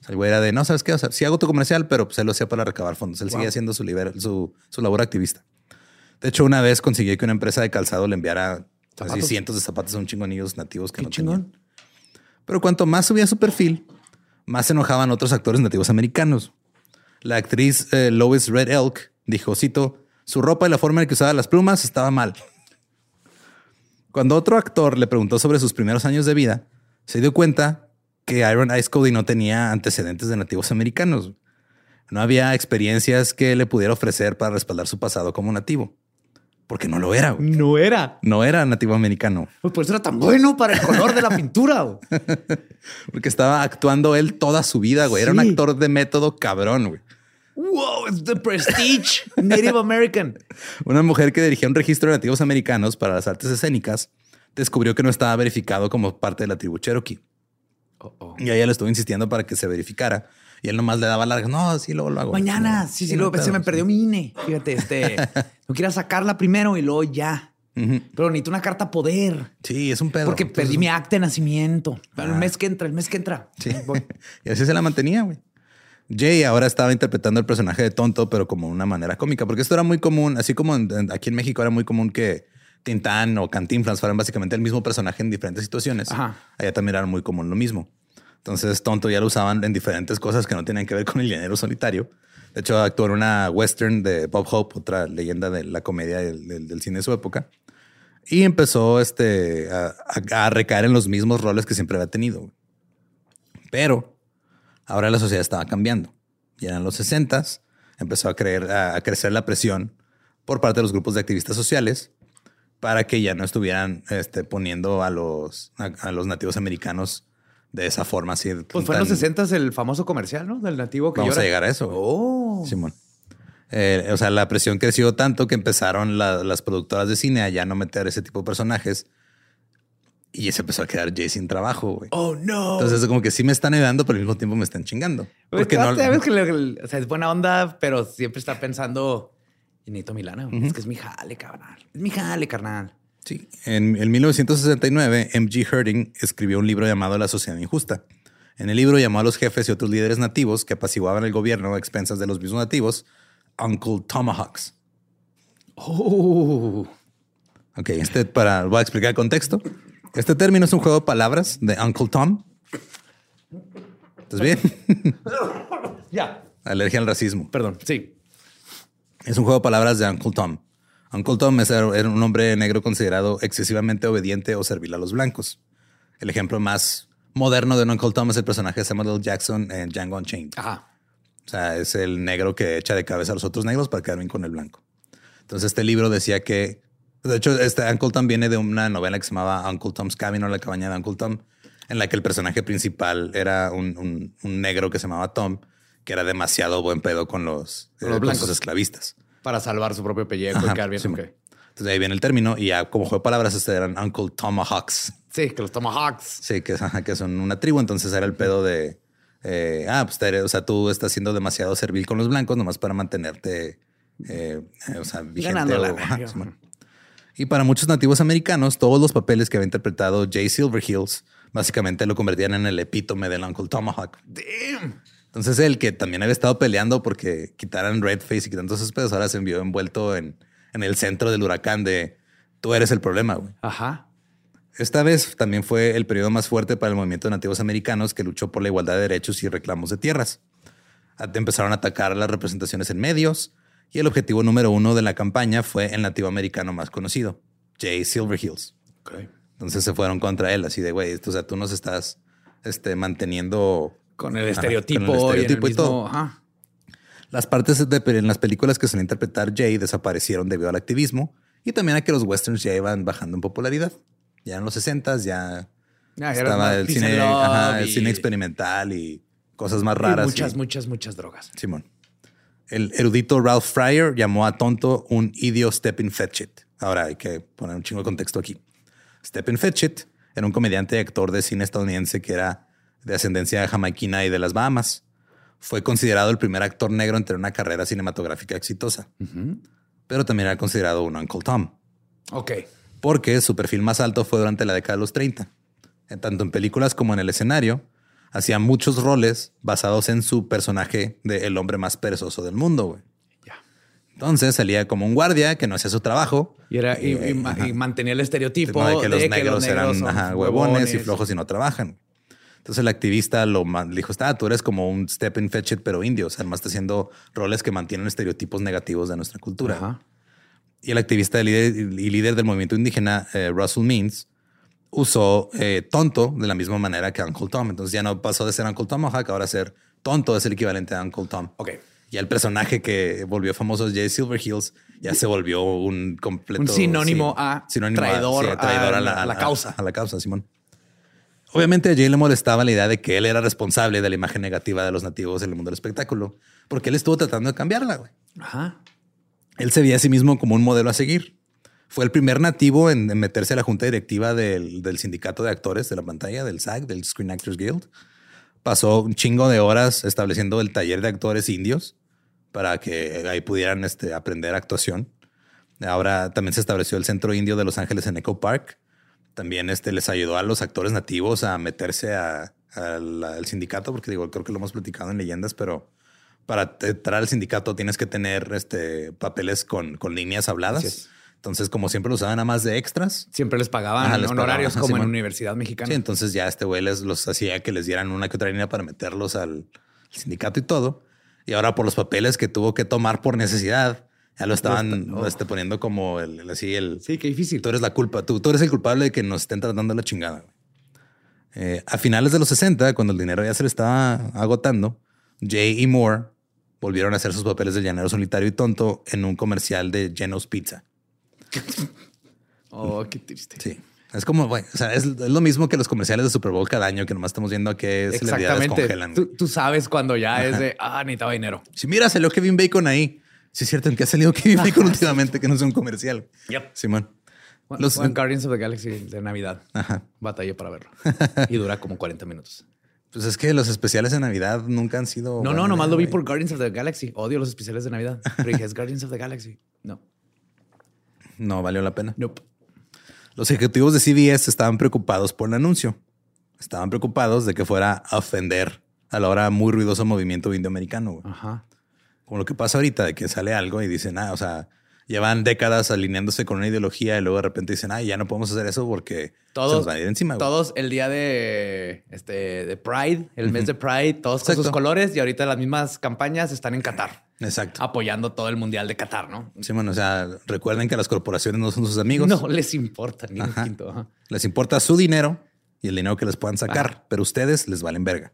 O sea, el güey era de, no, ¿sabes qué? O sea, sí hago tu comercial, pero pues él lo hacía para recabar fondos. Él seguía haciendo su, liber- su, su labor activista. De hecho, una vez consiguió que una empresa de calzado le enviara así, Zapatos. cientos de zapatos a un chingo de niños nativos que Qué no chingón. tenían. Pero cuanto más subía su perfil, más se enojaban otros actores nativos americanos. La actriz eh, Lois Red Elk dijo, cito, su ropa y la forma en que usaba las plumas estaba mal. Cuando otro actor le preguntó sobre sus primeros años de vida, se dio cuenta que Iron Ice Cody no tenía antecedentes de nativos americanos. No había experiencias que le pudiera ofrecer para respaldar su pasado como nativo. Porque no lo era. güey. No era. No era nativo americano. Pues por eso era tan bueno para el color de la pintura. güey. Porque estaba actuando él toda su vida, güey. Era un actor de método cabrón, güey. Wow, it's the prestige Native American. Una mujer que dirigía un registro de nativos americanos para las artes escénicas descubrió que no estaba verificado como parte de la tribu Cherokee. Y ella le estuvo insistiendo para que se verificara. Y él nomás le daba largas. No, sí, luego lo hago. Mañana, sí, sí, no, luego se me perdió mi INE. Fíjate, este, no quiera sacarla primero y luego ya. Pero necesito una carta poder. Sí, es un pedo. Porque Entonces, perdí mi acta de nacimiento. Ah. el mes que entra, el mes que entra. Sí. Y así se la mantenía, güey. Jay ahora estaba interpretando el personaje de tonto, pero como una manera cómica, porque esto era muy común, así como en- en- aquí en México era muy común que Tintán o Cantinflas fueran básicamente el mismo personaje en diferentes situaciones. Ajá. Allá también era muy común lo mismo. Entonces, tonto ya lo usaban en diferentes cosas que no tenían que ver con el llanero solitario. De hecho, actuó en una western de Bob Hope, otra leyenda de la comedia del, del- del cine de su época. Y empezó este, a, a- a recaer en los mismos roles que siempre había tenido. Pero ahora la sociedad estaba cambiando. Ya eran los 60 empezó a, creer, a, crecer la presión por parte de los grupos de activistas sociales para que ya no estuvieran este, poniendo a los, a, a los nativos americanos de esa forma. Así, Pues fue en los tan- 60 el famoso comercial, ¿no? Del nativo que Vamos llora. a llegar a eso. Oh. Simón. Eh, o sea, la presión creció tanto que empezaron la- las productoras de cine a ya no meter ese tipo de personajes y se empezó a quedar Jay sin trabajo, güey. Oh, no. Entonces, como que sí me están ayudando, pero al mismo tiempo me están chingando. Porque no, sabes que le- le- o sea, es buena onda, pero siempre está pensando y necesito Milana. güey. Es que es mi jale, carnal. Es mi jale, carnal. Sí. En, en 1969, M.G. Herding escribió un libro llamado La Sociedad Injusta. En el libro llamó a los jefes y otros líderes nativos que apaciguaban el gobierno a expensas de los mismos nativos, Uncle Tomahawks. Oh. Ok, este para voy a explicar el contexto. Este término es un juego de palabras de Uncle Tom. ¿Estás bien? Ya. Alergia al racismo. Perdón. Sí. Es un juego de palabras de Uncle Tom. Uncle Tom es- era un hombre negro considerado excesivamente obediente o servil a los blancos. El ejemplo más moderno de un Uncle Tom es el personaje de Samuel L. Jackson en Django Unchained. Ajá. O sea, es el negro que echa de cabeza a los otros negros para quedar bien con el blanco. Entonces, este libro decía que, de hecho, este Uncle Tom viene de una novela que se llamaba Uncle Tom's Cabin o la cabaña de Uncle Tom, en la que el personaje principal era un, un- un negro que se llamaba Tom, que era demasiado buen pedo con los, eh, blancos. esclavistas. Para salvar su propio pellejo y quedar bien. sí. Entonces, de ahí viene el término y ya como juego de palabras, este eran Uncle Tomahawks. Sí, que los Tomahawks. Sí, que, son una tribu. Entonces era el pedo de, eh, ah, pues te- o sea, tú estás siendo demasiado servil con los blancos nomás para mantenerte, eh, eh, o sea, vigente. Ganando o- lana. ajá, Simón. Y para muchos nativos americanos, todos los papeles que había interpretado Jay Silverheels básicamente lo convertían en el epítome del Uncle Tomahawk. Damn. Entonces él que también había estado peleando porque quitaran Redface y quitando esos pedos, ahora se envió envuelto en, en el centro del huracán de tú eres el problema, güey. Ajá. Esta vez también fue el periodo más fuerte para el movimiento de nativos americanos que luchó por la igualdad de derechos y reclamos de tierras. Empezaron a atacar las representaciones en medios y el objetivo número uno de la campaña fue el nativo americano más conocido, Jay Silverheels. Entonces se fueron contra él, así de, güey, o sea, tú nos estás este, manteniendo Con el Ajá, estereotipo, con el estereotipo y, todo. Ajá. Las partes de, en las películas que solía interpretar Jay desaparecieron debido al activismo y también a que los westerns ya iban bajando en popularidad. Ya en los 60 ya estaba el cine, el cine experimental y cosas más y raras. muchas, y- muchas, muchas drogas. Simón. El erudito Ralph Fryer llamó a tonto un idio Stephen Fetchit. Ahora hay que poner un chingo de contexto aquí. Stephen Fetchit era un comediante y actor de cine estadounidense que era de ascendencia jamaiquina y de las Bahamas. Fue considerado el primer actor negro en tener una carrera cinematográfica exitosa, pero también era considerado un Uncle Tom Ok. porque su perfil más alto fue durante la década de los 30. En tanto en películas como en el escenario, hacía muchos roles basados en su personaje de el hombre más perezoso del mundo. güey. Ya. Entonces salía como un guardia que no hacía su trabajo. Y, era, y, Eh, y y mantenía el estereotipo No, de que los negros eran ajá, huevones y flojos y no trabajan. Entonces el activista lo le dijo, ah, tú eres como un Stephen Fetchit, pero indio. O sea, además está haciendo roles que mantienen estereotipos negativos de nuestra cultura. Ajá. Y el activista y líder, y líder del movimiento indígena, eh, Russell Means, usó eh, tonto de la misma manera que Uncle Tom. Entonces ya no pasó de ser Uncle Tomahawk, ahora ser tonto es el equivalente a Uncle Tom. Ok. Y el personaje que volvió famoso es Jay Silverheels ya se volvió un completo Un sinónimo a traidor sí, a la, la- la causa. A, la causa, Simón. Obviamente a Jay le molestaba la idea de que él era responsable de la imagen negativa de los nativos en el mundo del espectáculo, porque él estuvo tratando de cambiarla, güey. Ajá. Él se veía a sí mismo como un modelo a seguir. Fue el primer nativo en, meterse a la junta directiva del, sindicato de actores de la pantalla, del SAG, del Screen Actors Guild. Pasó un chingo de horas estableciendo el taller de actores indios para que ahí pudieran este, aprender actuación. Ahora también se estableció el Centro Indio de Los Ángeles en Echo Park. También este, les ayudó a los actores nativos a meterse al sindicato, porque digo, creo que lo hemos platicado en leyendas, pero para entrar al sindicato tienes que tener este, papeles con, líneas habladas. Es. Entonces, como siempre lo usaban a más de extras. Siempre les pagaban Ajá, les honorarios pagaban, como en Simón. Universidad Mexicana. Sí, entonces ya este güey les los hacía que les dieran una que otra línea para meterlos al sindicato y todo. Y ahora por los papeles que tuvo que tomar por necesidad, ya lo estaban oh. este, poniendo como el, el- así el... Sí, qué difícil. Tú eres la culpa, tú, tú eres el culpable de que nos estén tratando la chingada. Eh, a finales de los 60, cuando el dinero ya se le estaba agotando, Jay y Moore volvieron a hacer sus papeles de llanero solitario y tonto en un comercial de Geno's Pizza. Oh, qué triste. Sí. Es como, güey, o sea, es, es lo mismo que los comerciales de Super Bowl cada año, que nomás estamos viendo a qué celebridades congelan. Tú, tú sabes cuando ya es de, ah, necesitaba dinero. Si mira, salió Kevin Bacon ahí. Sí, es cierto, en que ha salido Kevin Bacon últimamente, que no es un comercial. Yep. Simón. Bueno, Los- bueno, Guardians of the Galaxy de Navidad. Ajá. Batallé para verlo. Y dura como 40 minutos. Pues es que los especiales de Navidad nunca han sido. No, no, nomás lo vi por Guardians of the Galaxy. Odio los especiales de Navidad. Pero dije, es Guardians of the Galaxy. No. No valió la pena. Nope. Los ejecutivos de CBS estaban preocupados por el anuncio. Estaban preocupados de que fuera a ofender a la hora muy ruidoso movimiento indioamericano. güey. Ajá. Como lo que pasa ahorita de que sale algo y dicen, ah, o sea, llevan décadas alineándose con una ideología y luego de repente dicen, ah, ya no podemos hacer eso porque se Todos, nos va a ir encima. güey". todos el día de, este, de Pride, el mes de Pride, todos con sus colores y ahorita las mismas campañas están en Qatar, Exacto. apoyando todo el mundial de Qatar, ¿no? Sí, bueno, o sea, recuerden que las corporaciones no son sus amigos. No les importa ni un Ajá. quinto. ajá. Les importa su dinero y el dinero que les puedan sacar, pero ustedes les valen verga.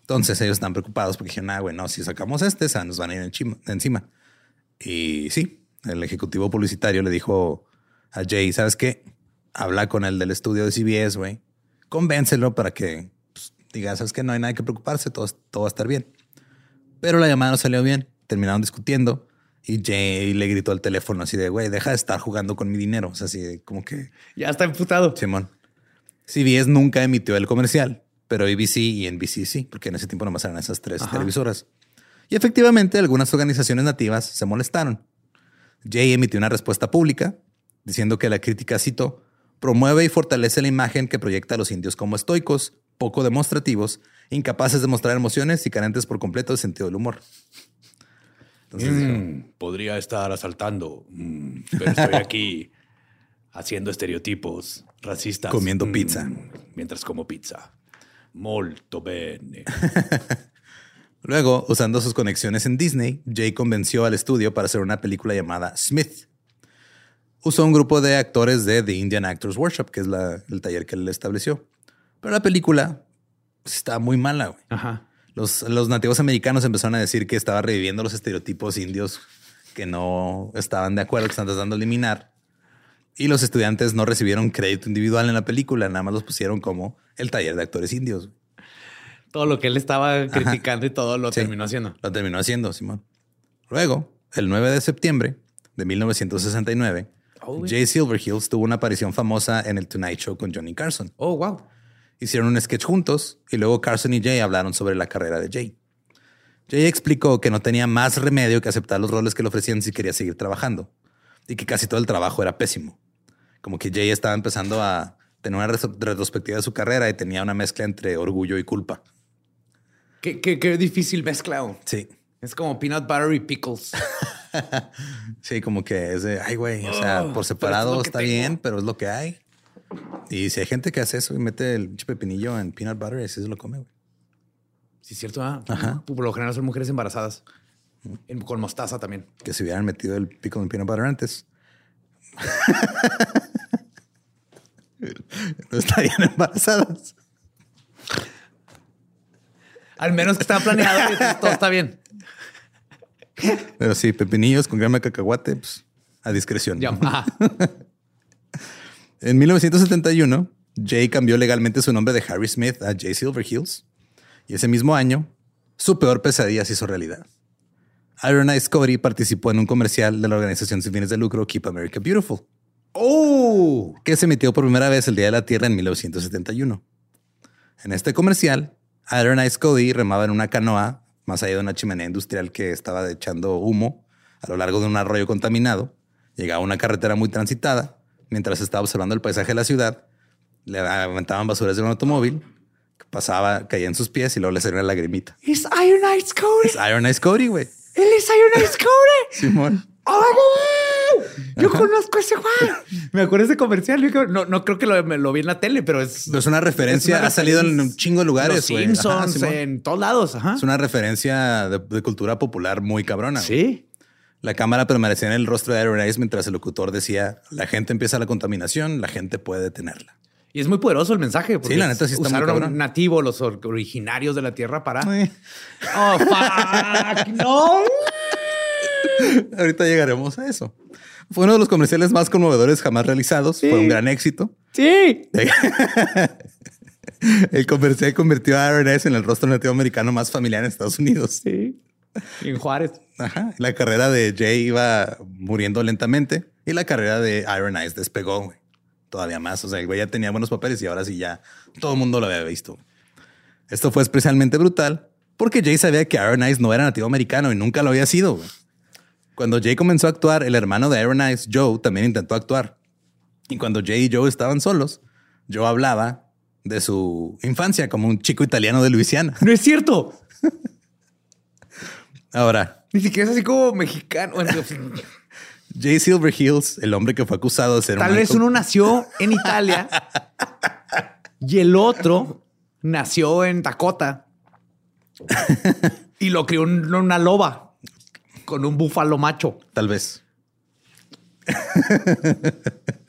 Entonces ellos están preocupados porque dijeron, ah, güey, no, si sacamos este, o sea, nos van a ir encima. Y sí, el ejecutivo publicitario le dijo a Jay, ¿sabes qué? Habla con el del estudio de CBS, güey. Convéncelo para que pues, diga, ¿sabes qué? No hay nada que preocuparse, todo, todo va a estar bien. Pero la llamada no salió bien. Terminaron discutiendo y Jay le gritó al teléfono así de, güey, deja de estar jugando con mi dinero. O sea, así de como que... Ya está emputado. Simón. CBS nunca emitió el comercial, pero ABC y NBC sí, porque en ese tiempo nomás eran esas tres Ajá. televisoras. Y efectivamente, algunas organizaciones nativas se molestaron. Jay emitió una respuesta pública diciendo que la crítica, cito, promueve y fortalece la imagen que proyecta a los indios como estoicos, poco demostrativos, incapaces de mostrar emociones y carentes por completo de sentido del humor. Entonces Mm, podría estar asaltando, mm, pero estoy aquí haciendo estereotipos racistas. Comiendo Mm, pizza. Mientras como pizza. Molto bene. Luego, usando sus conexiones en Disney, Jay convenció al estudio para hacer una película llamada Smith. Usó un grupo de actores de The Indian Actors Workshop, que es la- el taller que él estableció. Pero la película pues, está muy mala. güey. Ajá. Los, los nativos americanos empezaron a decir que estaba reviviendo los estereotipos indios que no estaban de acuerdo, que están tratando de eliminar. Y los estudiantes no recibieron crédito individual en la película, nada más los pusieron como el taller de actores indios. Todo lo que él estaba criticando y todo lo Sí. terminó haciendo. Lo terminó haciendo, Simón. Luego, el 9 de septiembre de 1969, Oh. Jay Silverheels tuvo una aparición famosa en el Tonight Show con Johnny Carson. Oh, wow. Hicieron un sketch juntos y luego Carson y Jay hablaron sobre la carrera de Jay. Jay explicó que no tenía más remedio que aceptar los roles que le ofrecían si quería seguir trabajando y que casi todo el trabajo era pésimo. Como que Jay estaba empezando a tener una retrospectiva de su carrera y tenía una mezcla entre orgullo y culpa. Qué, qué, qué difícil mezcla. oh. Sí. Es como peanut butter y pickles. Sí, como que es de, ay, güey, o sea, Oh, por separado es está tengo. bien, pero es lo que hay. Y si hay gente que hace eso y mete el pepinillo en peanut butter, ese se lo come, güey. Sí, es cierto. ah. Ajá. Por lo general son mujeres embarazadas. En- con mostaza también. Que si hubieran metido el pico en peanut butter antes. no estarían embarazadas. Al menos que estaba planeado y todo está bien. Pero sí, pepinillos con de cacahuate, pues a discreción. Ya, En 1971, Jay cambió legalmente su nombre de Harry Smith a Jay Silverheels. Y ese mismo año, su peor pesadilla se hizo realidad. Iron Eyes Cody participó en un comercial de la organización sin fines de lucro Keep America Beautiful, ¡Oh! que se emitió por primera vez el Día de la Tierra en 1971. En este comercial, Iron Eyes Cody remaba en una canoa más allá de una chimenea industrial que estaba echando humo a lo largo de un arroyo contaminado. Llegaba a una carretera muy transitada. Mientras estaba observando el paisaje de la ciudad, le aventaban basuras de un automóvil que pasaba, caía en sus pies y luego le salía una lagrimita. Es Iron Eyes Cody. Es Iron Eyes Cody, güey. Él es Iron Eyes Cody. Simón. ¡Oh! Yo conozco a ese Juan. Me acuerdo de ese comercial. No, no creo que lo, me lo vi en la tele, pero es. Pero es una referencia, Es una ha salido en un chingo de lugares. Los güey. Simpsons, Ajá, en todos lados. Ajá. Es una referencia de, de cultura popular muy cabrona. güey. Sí. La cámara permanecía en el rostro de Iron Eyes mientras el locutor decía: La gente empieza la contaminación, la gente puede detenerla. Y es muy poderoso el mensaje. porque Sí, la neta sí está muy usaron a un cabrón. nativo, los or- originarios de la tierra para. Oh, fuck. no. Ahorita llegaremos a eso. Fue uno de los comerciales más conmovedores jamás realizados. Fue un gran éxito. Sí. El comercial convirtió a Iron Eyes en el rostro nativo americano más familiar en Estados Unidos. Sí. En Juárez. Ajá. La carrera de Jay iba muriendo lentamente y la carrera de Iron Eyes despegó güey. todavía más. O sea, el güey ya tenía buenos papeles y ahora sí ya todo el mundo lo había visto. Esto fue especialmente brutal porque Jay sabía que Iron Eyes no era nativo americano y nunca lo había sido. güey. Cuando Jay comenzó a actuar, el hermano de Iron Eyes, Joe, también intentó actuar. Y cuando Jay y Joe estaban solos, Joe hablaba de su infancia como un chico italiano de Luisiana. No es cierto. Ahora, Ni siquiera es así como mexicano. Bueno, Jay Silverheels, el hombre que fue acusado de ser Tal un vez uno nació en Italia y el otro nació en Dakota y lo crió un- una loba con un búfalo macho. Tal vez.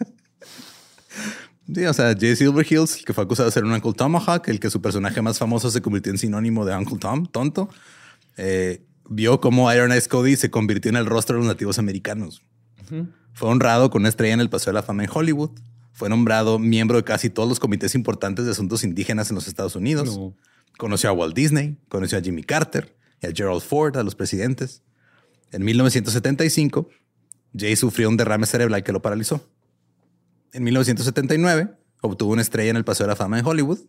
Sí, o sea, Jay Silverheels, el que fue acusado de ser un Uncle Tomahawk, el que su personaje más famoso se convirtió en sinónimo de Uncle Tom, tonto, eh, vio cómo Iron Eyes Cody se convirtió en el rostro de los nativos americanos. Fue honrado con una estrella en el Paseo de la Fama en Hollywood. Fue nombrado miembro de casi todos los comités importantes de asuntos indígenas en los Estados Unidos. No. Conoció a Walt Disney, conoció a Jimmy Carter y a Gerald Ford, a los presidentes. En 1975, Jay sufrió un derrame cerebral que lo paralizó. En 1979, obtuvo una estrella en el Paseo de la Fama en Hollywood,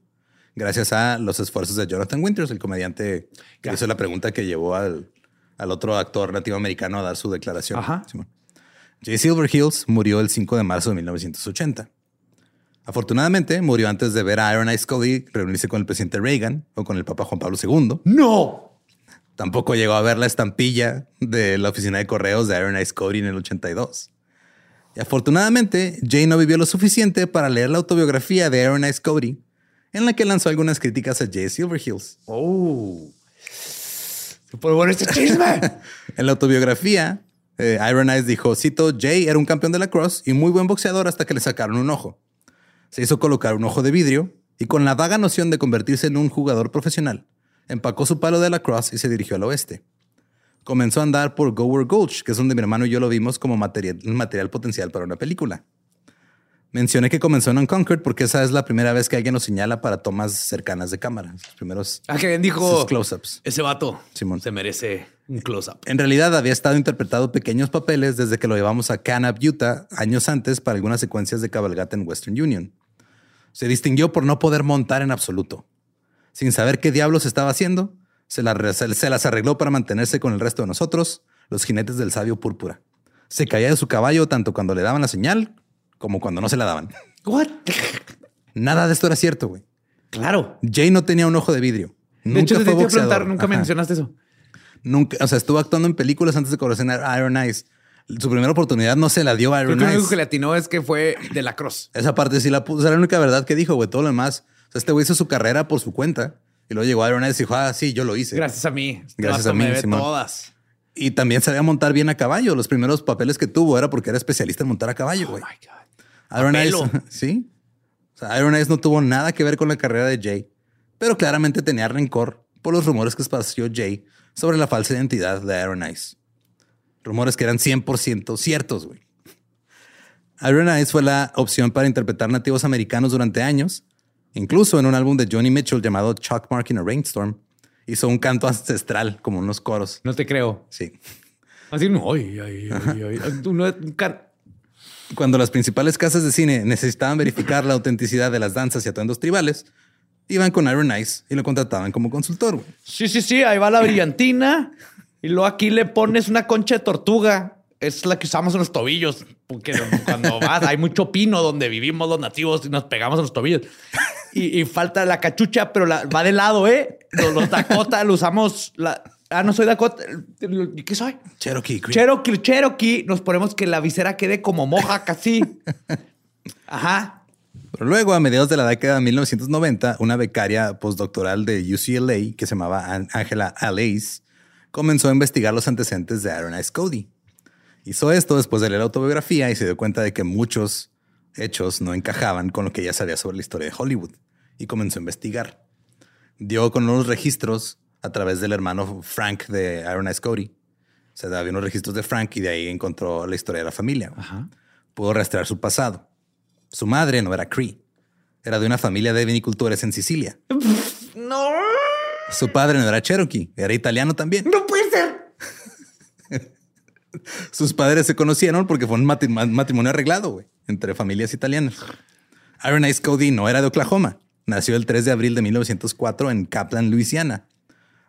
gracias a los esfuerzos de Jonathan Winters, el comediante que hizo la pregunta que llevó al, al otro actor nativo americano a dar su declaración. Ajá. Jay Silverheels murió el 5 de marzo de 1980. Afortunadamente, murió antes de ver a Iron Eyes Cody reunirse con el presidente Reagan o con el Papa Juan Pablo II. No. Tampoco llegó a ver la estampilla de la oficina de correos de Iron Eyes Cody en el 82. Y afortunadamente, Jay no vivió lo suficiente para leer la autobiografía de Iron Eyes Cody, en la que lanzó algunas críticas a Jay Silverheels. Oh. Se pone bueno este chisme. En la autobiografía, eh, Iron Eyes dijo, cito, Jay era un campeón de la cross y muy buen boxeador hasta que le sacaron un ojo. Se hizo colocar un ojo de vidrio y con la vaga noción de convertirse en un jugador profesional, empacó su palo de la cross y se dirigió al oeste. Comenzó a andar por Gower Gulch, que es donde mi hermano y yo lo vimos como material, potencial para una película. Mencioné que comenzó en Unconquered porque esa es la primera vez que alguien nos señala para tomas cercanas de cámara. Los primeros Ah, que bien dijo. close-ups. Ese vato Simón. se merece un close-up. En realidad había estado interpretando pequeños papeles desde que lo llevamos a Canab, Utah, años antes para algunas secuencias de cabalgata en Western Union. Se distinguió por no poder montar en absoluto. Sin saber qué diablos estaba haciendo, se, la- se- se las arregló para mantenerse con el resto de nosotros, los jinetes del sabio púrpura. Se caía de su caballo tanto cuando le daban la señal como cuando no se la daban. What? Nada de esto era cierto, güey. Claro. Jay no tenía un ojo de vidrio. De hecho, te fue iba a preguntar, nunca Ajá. mencionaste eso. Nunca, o sea, estuvo actuando en películas antes de conocer a Iron Eyes. Su primera oportunidad no se la dio a Iron que lo único Eyes. que le atinó es que fue de la cross. Esa parte sí la puso. Esa era la única verdad que dijo, güey. Todo lo demás. O sea, este güey hizo su carrera por su cuenta. Y luego llegó Iron Eyes y dijo, ah, sí, yo lo hice. Gracias a mí. Este Gracias a mí, me todas. Y también sabía montar bien a caballo. Los primeros papeles que tuvo era porque era especialista en montar a caballo, Oh güey. my God. Iron a Eyes, sí. O sea, Iron Eyes no tuvo nada que ver con la carrera de Jay, pero claramente tenía rencor por los rumores que esparció Jay sobre la falsa identidad de Iron Eyes. Rumores que eran 100% ciertos, güey. Iron Eyes fue la opción para interpretar nativos americanos durante años. Incluso en un álbum de Johnny Mitchell llamado Chuck Mark in a Rainstorm, hizo un canto ancestral, como unos coros. No te creo. Sí. Así no. Ay, ay, ay, Cuando las principales casas de cine necesitaban verificar la autenticidad de las danzas y atuendos tribales, iban con Iron Eyes y lo contrataban como consultor. güey. Sí, sí, sí. Ahí va la brillantina. Y luego aquí le pones una concha de tortuga. Es la que usamos en los tobillos. Porque cuando vas, hay mucho pino donde vivimos los nativos y nos pegamos en los tobillos. Y, y falta la cachucha, pero la, va de lado, ¿eh? Los, los Dakota lo usamos. La, ah, no soy Dakota. ¿Y qué soy? Cherokee. Cherokee, Cherokee. Nos ponemos que la visera quede como moja casi. Ajá. Pero luego, a mediados de la década de 1990, una becaria postdoctoral de UCLA que se llamaba An- Angela Alais comenzó a investigar los antecedentes de Aaron Ice Cody. Hizo esto después de leer la autobiografía y se dio cuenta de que muchos hechos no encajaban con lo que ella sabía sobre la historia de Hollywood y comenzó a investigar. Dio con unos registros a través del hermano Frank de Aaron Ice Cody. O sea, había unos registros de Frank y de ahí encontró la historia de la familia. Pudo rastrear su pasado. Su madre no era Cree. Era de una familia de vinicultores en Sicilia. No, Su padre no era Cherokee, era italiano también. no. Sus padres se conocieron porque fue un matrimonio arreglado, güey, entre familias italianas. Aaron Ice Cody no era de Oklahoma. Nació el 3 de abril de 1904 en Kaplan, Luisiana.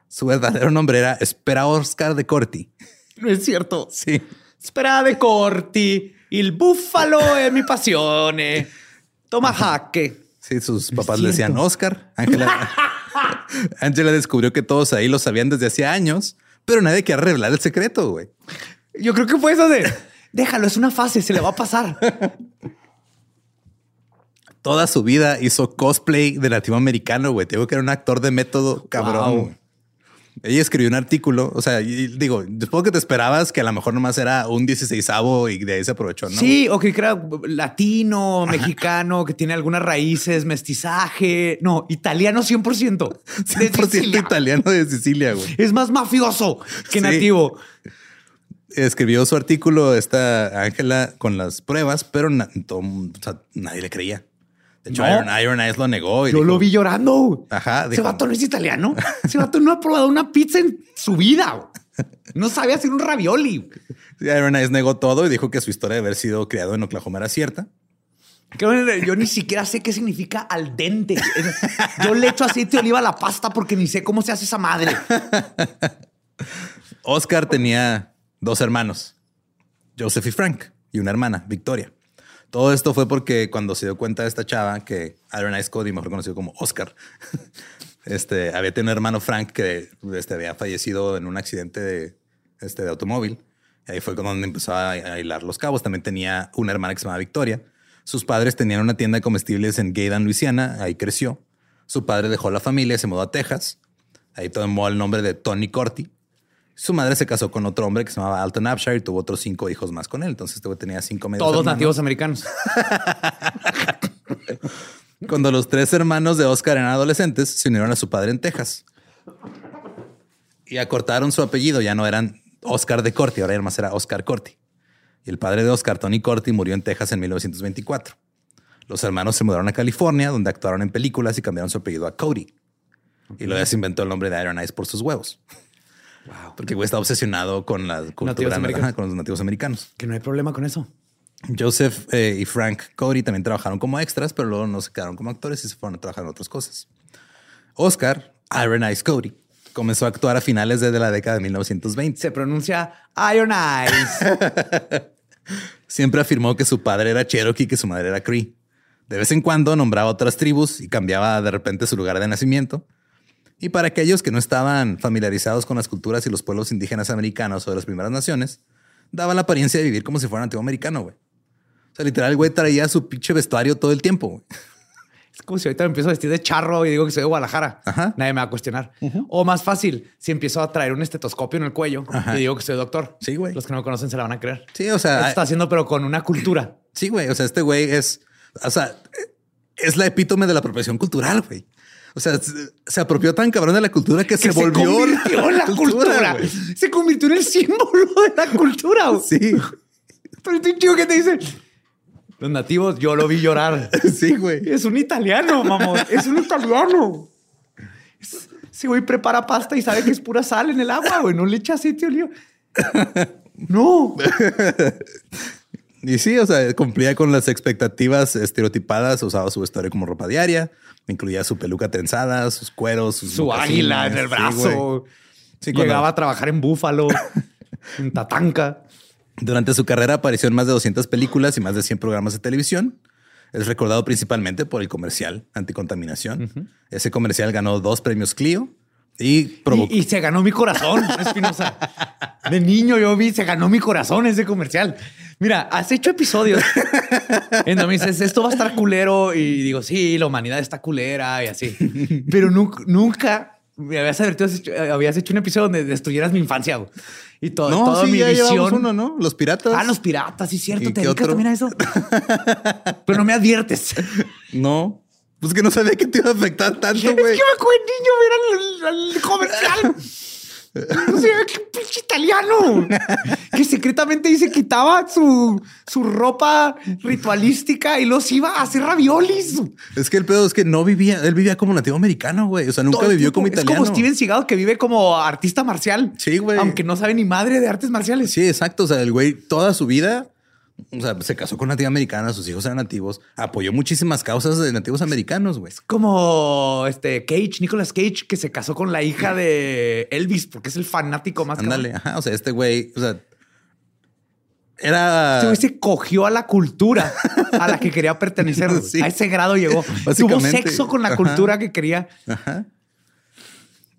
Su verdadero nombre era Espera Oscar de Corti. No es cierto. Sí. Spera de corti, il búfalo è mi passione. Toma jaque. Sí, sus papás le decían Oscar. Ángela Ángela descubrió que todos ahí lo sabían desde hacía años, pero nadie quería revelar el secreto, güey. Yo creo que fue eso de déjalo, es una fase, se le va a pasar. Toda su vida hizo cosplay de nativo americano, güey. Te digo que era un actor de método cabrón. Wow. Ella escribió un artículo, o sea, y digo, supongo que te esperabas que a lo mejor nomás era un 16avo y de ahí se aprovechó, ¿no? Sí, o que era latino, mexicano, que tiene algunas raíces, mestizaje. No, italiano 100%. De 100% Sicilia. italiano de Sicilia, güey. Es más mafioso que Sí. nativo. Escribió su artículo esta Ángela con las pruebas, pero na- todo mundo- o sea, nadie le creía. De hecho, No. Iron, Iron Eyes lo negó. Y Yo dijo, lo vi llorando. Ajá, Ese dijo- vato no es italiano. Ese vato no ha probado una pizza en su vida. No sabe hacer un ravioli. Iron Eyes negó todo y dijo que su historia de haber sido criado en Oklahoma era cierta. Yo ni siquiera sé qué significa al dente. Yo le echo aceite de oliva a la pasta porque ni sé cómo se hace esa madre. Oscar tenía dos hermanos, Joseph y Frank, y una hermana, Victoria. Todo esto fue porque cuando se dio cuenta de esta chava que Iron Ice Cody, mejor conocido como Oscar, este, había tenido un hermano Frank que este, había fallecido en un accidente de, este, de automóvil. Y ahí fue cuando empezó a, a hilar los cabos. También tenía una hermana que se llamaba Victoria. Sus padres tenían una tienda de comestibles en Gaydan, Luisiana. Ahí creció. Su padre dejó la familia, se mudó a Texas. Ahí tomó el nombre de Tony Corti. Su madre se casó con otro hombre que se llamaba Alton Upshire y tuvo otros cinco hijos más con él. Entonces este güey tenía cinco medios Todos hermanos. nativos americanos. Cuando los tres hermanos de Oscar eran adolescentes, se unieron a su padre en Texas. Y acortaron su apellido. Ya no eran Oscar de Corti, ahora además era Oscar Corti. Y el padre de Oscar, Tony Corti, murió en Texas en 1924. Los hermanos se mudaron a California, donde actuaron en películas y cambiaron su apellido a Cody. Y luego ya se inventó el nombre de Iron Eyes por sus huevos. Porque güey está obsesionado con la cultura americanos. ajá, con los nativos americanos. Que no hay problema con eso. Joseph eh, y Frank Cody también trabajaron como extras, pero luego no se quedaron como actores y se fueron a trabajar en otras cosas. Oscar, Iron Eyes Cody, comenzó a actuar a finales de la década de 1920. Se pronuncia Iron Eyes. Siempre afirmó que su padre era Cherokee y que su madre era Cree. De vez en cuando nombraba otras tribus y cambiaba de repente su lugar de nacimiento. Y para aquellos que no estaban familiarizados con las culturas y los pueblos indígenas americanos o de las primeras naciones, daba la apariencia de vivir como si fuera nativo americano, güey. O sea, literal, el güey traía su pinche vestuario todo el tiempo, güey. Es como si ahorita me empiezo a vestir de charro y digo que soy de Guadalajara. Ajá. Nadie me va a cuestionar. O más fácil, si empiezo a traer un estetoscopio en el cuello Ajá. y digo que soy doctor. Sí, güey. Los que no me conocen se la van a creer. Sí, o Esto sea, está haciendo, pero con una cultura. sí, güey. O sea, este güey es, o sea, es la epítome de la apropiación cultural, güey. O sea, se, se apropió tan cabrón de la cultura que, se Que volvió convirtió en la cultura. güey. se convirtió en el símbolo de la cultura. güey. Sí, Pero este chico que te dice, los nativos, yo lo vi llorar. sí, güey. Es un italiano, mamón. Es un italiano. Es- Ese güey prepara pasta y sabe que es pura sal en el agua, güey. No le echa aceite de oliva. No. Y sí, o sea, cumplía con las expectativas estereotipadas, usaba su vestuario como ropa diaria, incluía su peluca trenzada, sus cueros, sus Su águila en el brazo. Sí, Llegaba a trabajar en Búfalo, en Tatanca. Durante su carrera apareció en más de 200 películas y más de 100 programas de televisión. Es recordado principalmente por el comercial anticontaminación. Ese comercial ganó dos premios Clio y. Y, y se ganó mi corazón, Espinosa. De niño yo vi, se ganó mi corazón ese comercial. Mira, has hecho episodios en donde dices, esto va a estar culero. Y digo, sí, la humanidad está culera y así. Pero nunca, nunca me habías advertido, hecho- habías hecho un episodio donde destruyeras mi infancia. güey. Y to- no, toda sí, mi ya visión. uno, ¿no? Los piratas. Ah, los piratas, sí, cierto. ¿Y Te dedicas también a eso. Pero no me adviertes. No. Pues que no sabía que te iba a afectar tanto, Es que güey. me acuerdo niño ver el, comercial. No sé, qué pinche italiano. Que secretamente dice quitaba su, su ropa ritualística y los iba a hacer raviolis. Es que el pedo es que no vivía, él vivía como nativo americano, güey. O sea, nunca Todo vivió como italiano. Es como Steven Seagal que vive como artista marcial. Sí, güey. Aunque no sabe ni madre de artes marciales. Sí, exacto. O sea, el güey toda su vida, o sea, se casó con nativa americana, sus hijos eran nativos, apoyó muchísimas causas de nativos americanos, güey. Como este Cage, Nicolas Cage, que se casó con la hija de Elvis porque es el fanático más. Ándale, ajá. O sea, este güey, o sea, era. Este güey se cogió a la cultura a la que quería pertenecer. Sí. A ese grado llegó. Tuvo sexo con la Ajá. cultura que quería. Ajá.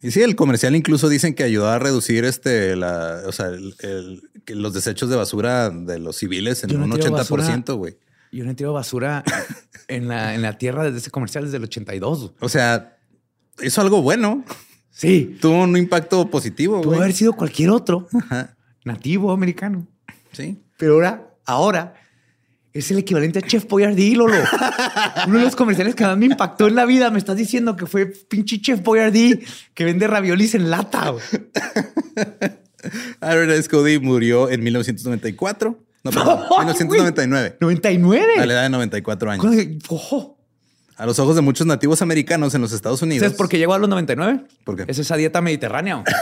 Y sí, el comercial incluso dicen que ayudó a reducir este, la, o sea, el- el- que los desechos de basura de los civiles en no un tiro 80%, güey. Yo no he tirado basura en la, en la tierra desde ese comercial desde el 82. O sea, hizo algo bueno. Sí. Tuvo un impacto positivo, Pudo haber sido cualquier otro Ajá. nativo americano. Sí. Pero ahora, ahora es el equivalente a Chef Boyardee, Lolo. Uno de los comerciales que más me impactó en la vida. Me estás diciendo que fue pinche Chef Boyardee que vende raviolis en lata. Aaron S. Cody murió en 1994. No, perdón, Ay, 1999. 99. A la edad de 94 años. Ojo. A los ojos de muchos nativos americanos en los Estados Unidos. ¿Sabes por qué llegó a los 99? ¿Por qué? Es esa dieta mediterránea.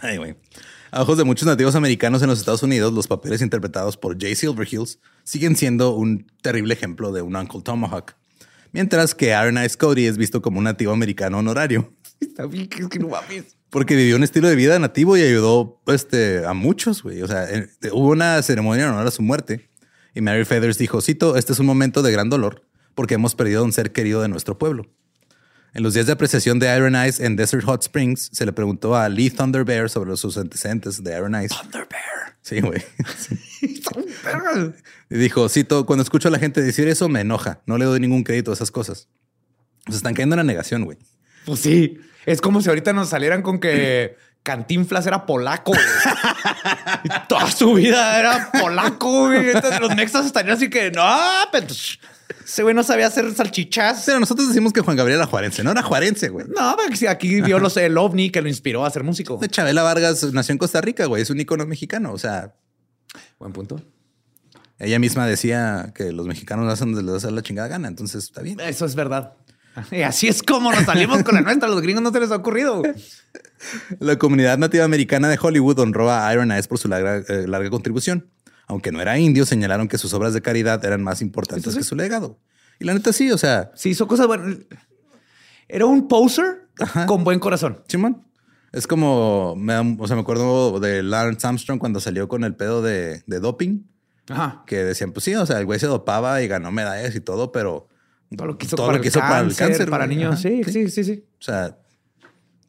Ay, güey. A ojos de muchos nativos americanos en los Estados Unidos, los papeles interpretados por Jay Silverheels siguen siendo un terrible ejemplo de un Uncle Tomahawk. Mientras que Aaron Ice Cody es visto como un nativo americano honorario, Está bien, es que no mames. porque vivió un estilo de vida nativo y ayudó este, a muchos, güey. O sea, hubo una ceremonia en honor a su muerte y Mary Feathers dijo, cito, este es un momento de gran dolor porque hemos perdido a un ser querido de nuestro pueblo. En los días de apreciación de Iron Eyes en Desert Hot Springs, se le preguntó a Lee Thunder Bear sobre sus antecedentes de Iron Eyes. Thunder Bear. Sí, güey. Y dijo, cito, cuando escucho a la gente decir eso me enoja. No le doy ningún crédito a esas cosas. Se están cayendo en la negación, güey. Pues sí. Es como si ahorita nos salieran con que Cantinflas era polaco. güey. Y toda su vida era polaco. güey. Entonces los mexas estarían así que no, pero ese güey no sabía hacer salchichas. Pero nosotros decimos que Juan Gabriel era juarense. No era juarense, güey. No, porque si aquí vio los, el ovni que lo inspiró a ser músico. Chabela Vargas nació en Costa Rica, güey. Es un ícono mexicano. O sea, Buen punto. ella misma decía que los mexicanos hacen donde les da la chingada gana. Entonces está bien. Eso es verdad. Y así es como nos salimos con la nuestra. A los gringos no se les ha ocurrido. La comunidad nativa americana de Hollywood honró a Iron Eyes por su larga, eh, larga contribución. Aunque no era indio, señalaron que sus obras de caridad eran más importantes que su legado. Y la neta sí, o sea, Sí, hizo cosas buenas. Era un poser Ajá. con buen corazón. Simón. Es como, me o sea, me acuerdo de Lawrence Armstrong cuando salió con el pedo de, de doping, Ajá. que decían, pues sí, o sea, el güey se dopaba y ganó medallas y todo, pero Todo lo que hizo, Todo para, lo que el hizo para el cáncer, para güey. niños. Sí. sí, sí, sí. O sea,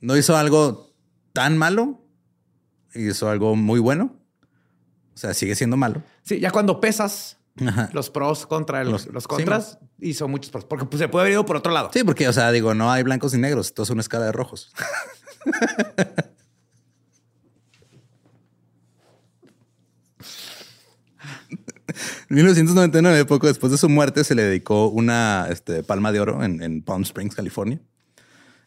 no hizo algo tan malo, hizo algo muy bueno. O sea, sigue siendo malo. Sí, ya cuando pesas Ajá. los pros contra Los- los, sí, contras, hizo muchos pros. Porque pues, se puede haber ido por otro lado. Sí, porque, o sea, digo, no hay blancos ni negros, todo es una escala de rojos. En 1999, poco después de su muerte, se le dedicó una este, palma de oro en, en Palm Springs, California.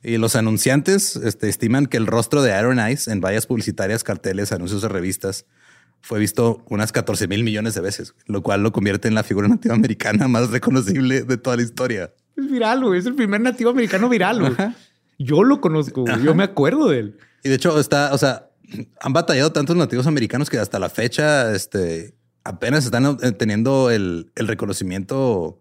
Y los anunciantes este, estiman que el rostro de Iron Eyes en vallas publicitarias, carteles, anuncios de revistas fue visto unas 14 mil millones de veces, lo cual lo convierte en la figura nativa americana más reconocible de toda la historia. Es viral, güey. Es el primer nativo americano viral, güey. Yo lo conozco, güey. Yo me acuerdo de él. Y de hecho está, o sea, han batallado tantos nativos americanos que hasta la fecha, este, apenas están eh, teniendo el, el reconocimiento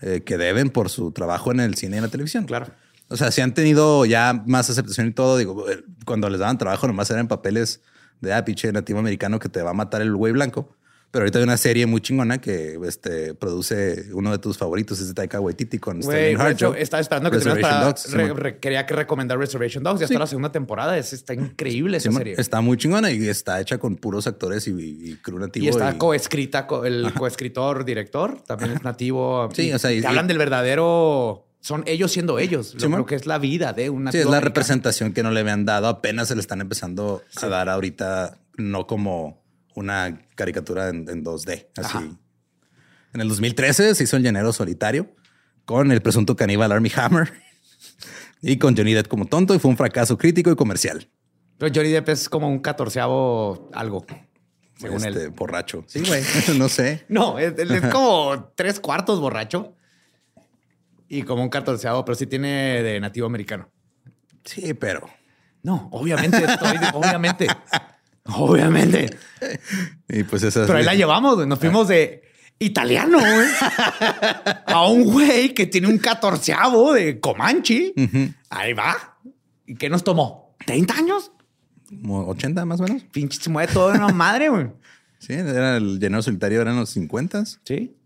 eh, que deben por su trabajo en el cine y en la televisión. Claro. O sea, si han tenido ya más aceptación y todo, digo, eh, cuando les daban trabajo nomás eran papeles de, ah, pinche nativo americano que te va a matar el güey blanco. Pero ahorita hay una serie muy chingona que este, produce uno de tus favoritos, es de Taika Waititi con hecho, Harjo. estaba esperando que Reservation tuvieras para... Dogs, re- quería que recomendar Reservation Dogs. Ya está la segunda temporada. Es, está increíble esa Simón, serie. Está muy chingona y está hecha con puros actores y, y crew nativo. Y está y- coescrita, co- el coescritor, director, también es nativo. Sí, Y o sea, y- hablan y- del verdadero. Son ellos siendo ellos, lo, Simón. lo que es la vida de un Sí, es la representación que no le habían dado. Apenas se le están empezando a dar ahorita, no como una caricatura en, en 2D. Así. Ajá. En el 2013 se hizo El Llanero Solitario con el presunto caníbal Army Hammer y con Johnny Depp como tonto y fue un fracaso crítico y comercial. Pero Johnny Depp es como un catorceavo algo, según este, él. borracho. Sí, güey. no sé. No, es, es como tres cuartos borracho y como un catorceavo, pero sí tiene de nativo americano. Sí, pero. No, obviamente, estoy, obviamente, obviamente. Y pues esa Pero ahí la llevamos, güey. Nos fuimos de italiano, güey, a un güey que tiene un catorceavo de Comanche. Ahí va. ¿Y qué nos tomó? ¿30 años? como 80 más o menos. Pinche se mueve todo de una madre, güey. Sí, era el Llanero Solitario, eran los 50. Sí.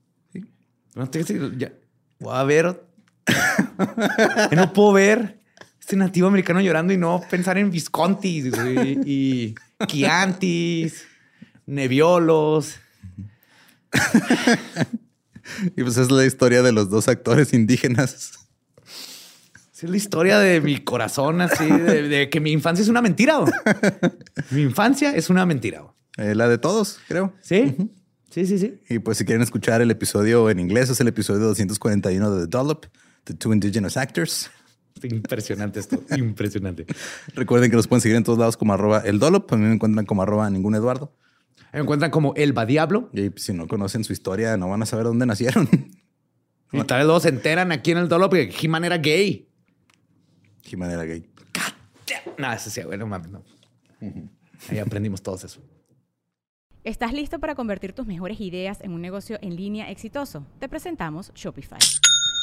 No te ya. Voy a ver. No puedo ver este nativo americano llorando y no pensar en Viscontis güey, y Chiantis, Nebiolos. Y pues es la historia de los dos actores indígenas. Es la historia de mi corazón, así, de, de que mi infancia es una mentira. Mi infancia es una mentira. Eh, la de todos, creo. Sí, sí, sí, sí. Y pues si quieren escuchar el episodio en inglés, es el episodio 241 de The Dollop, The Two Indigenous Actors. Impresionante esto, impresionante. Recuerden que los pueden seguir en todos lados como arroba el Dollop. A mí me encuentran como arroba ningún Eduardo. Me encuentran como Elba Diablo. Y pues, si no conocen su historia, no van a saber dónde nacieron. Y tal vez luego se enteran aquí en el Dolo que He-Man era gay. He-Man era gay. No, eso sí, bueno, mames, no. Ahí aprendimos todos eso. ¿Estás listo para convertir tus mejores ideas en un negocio en línea exitoso? Te presentamos Shopify.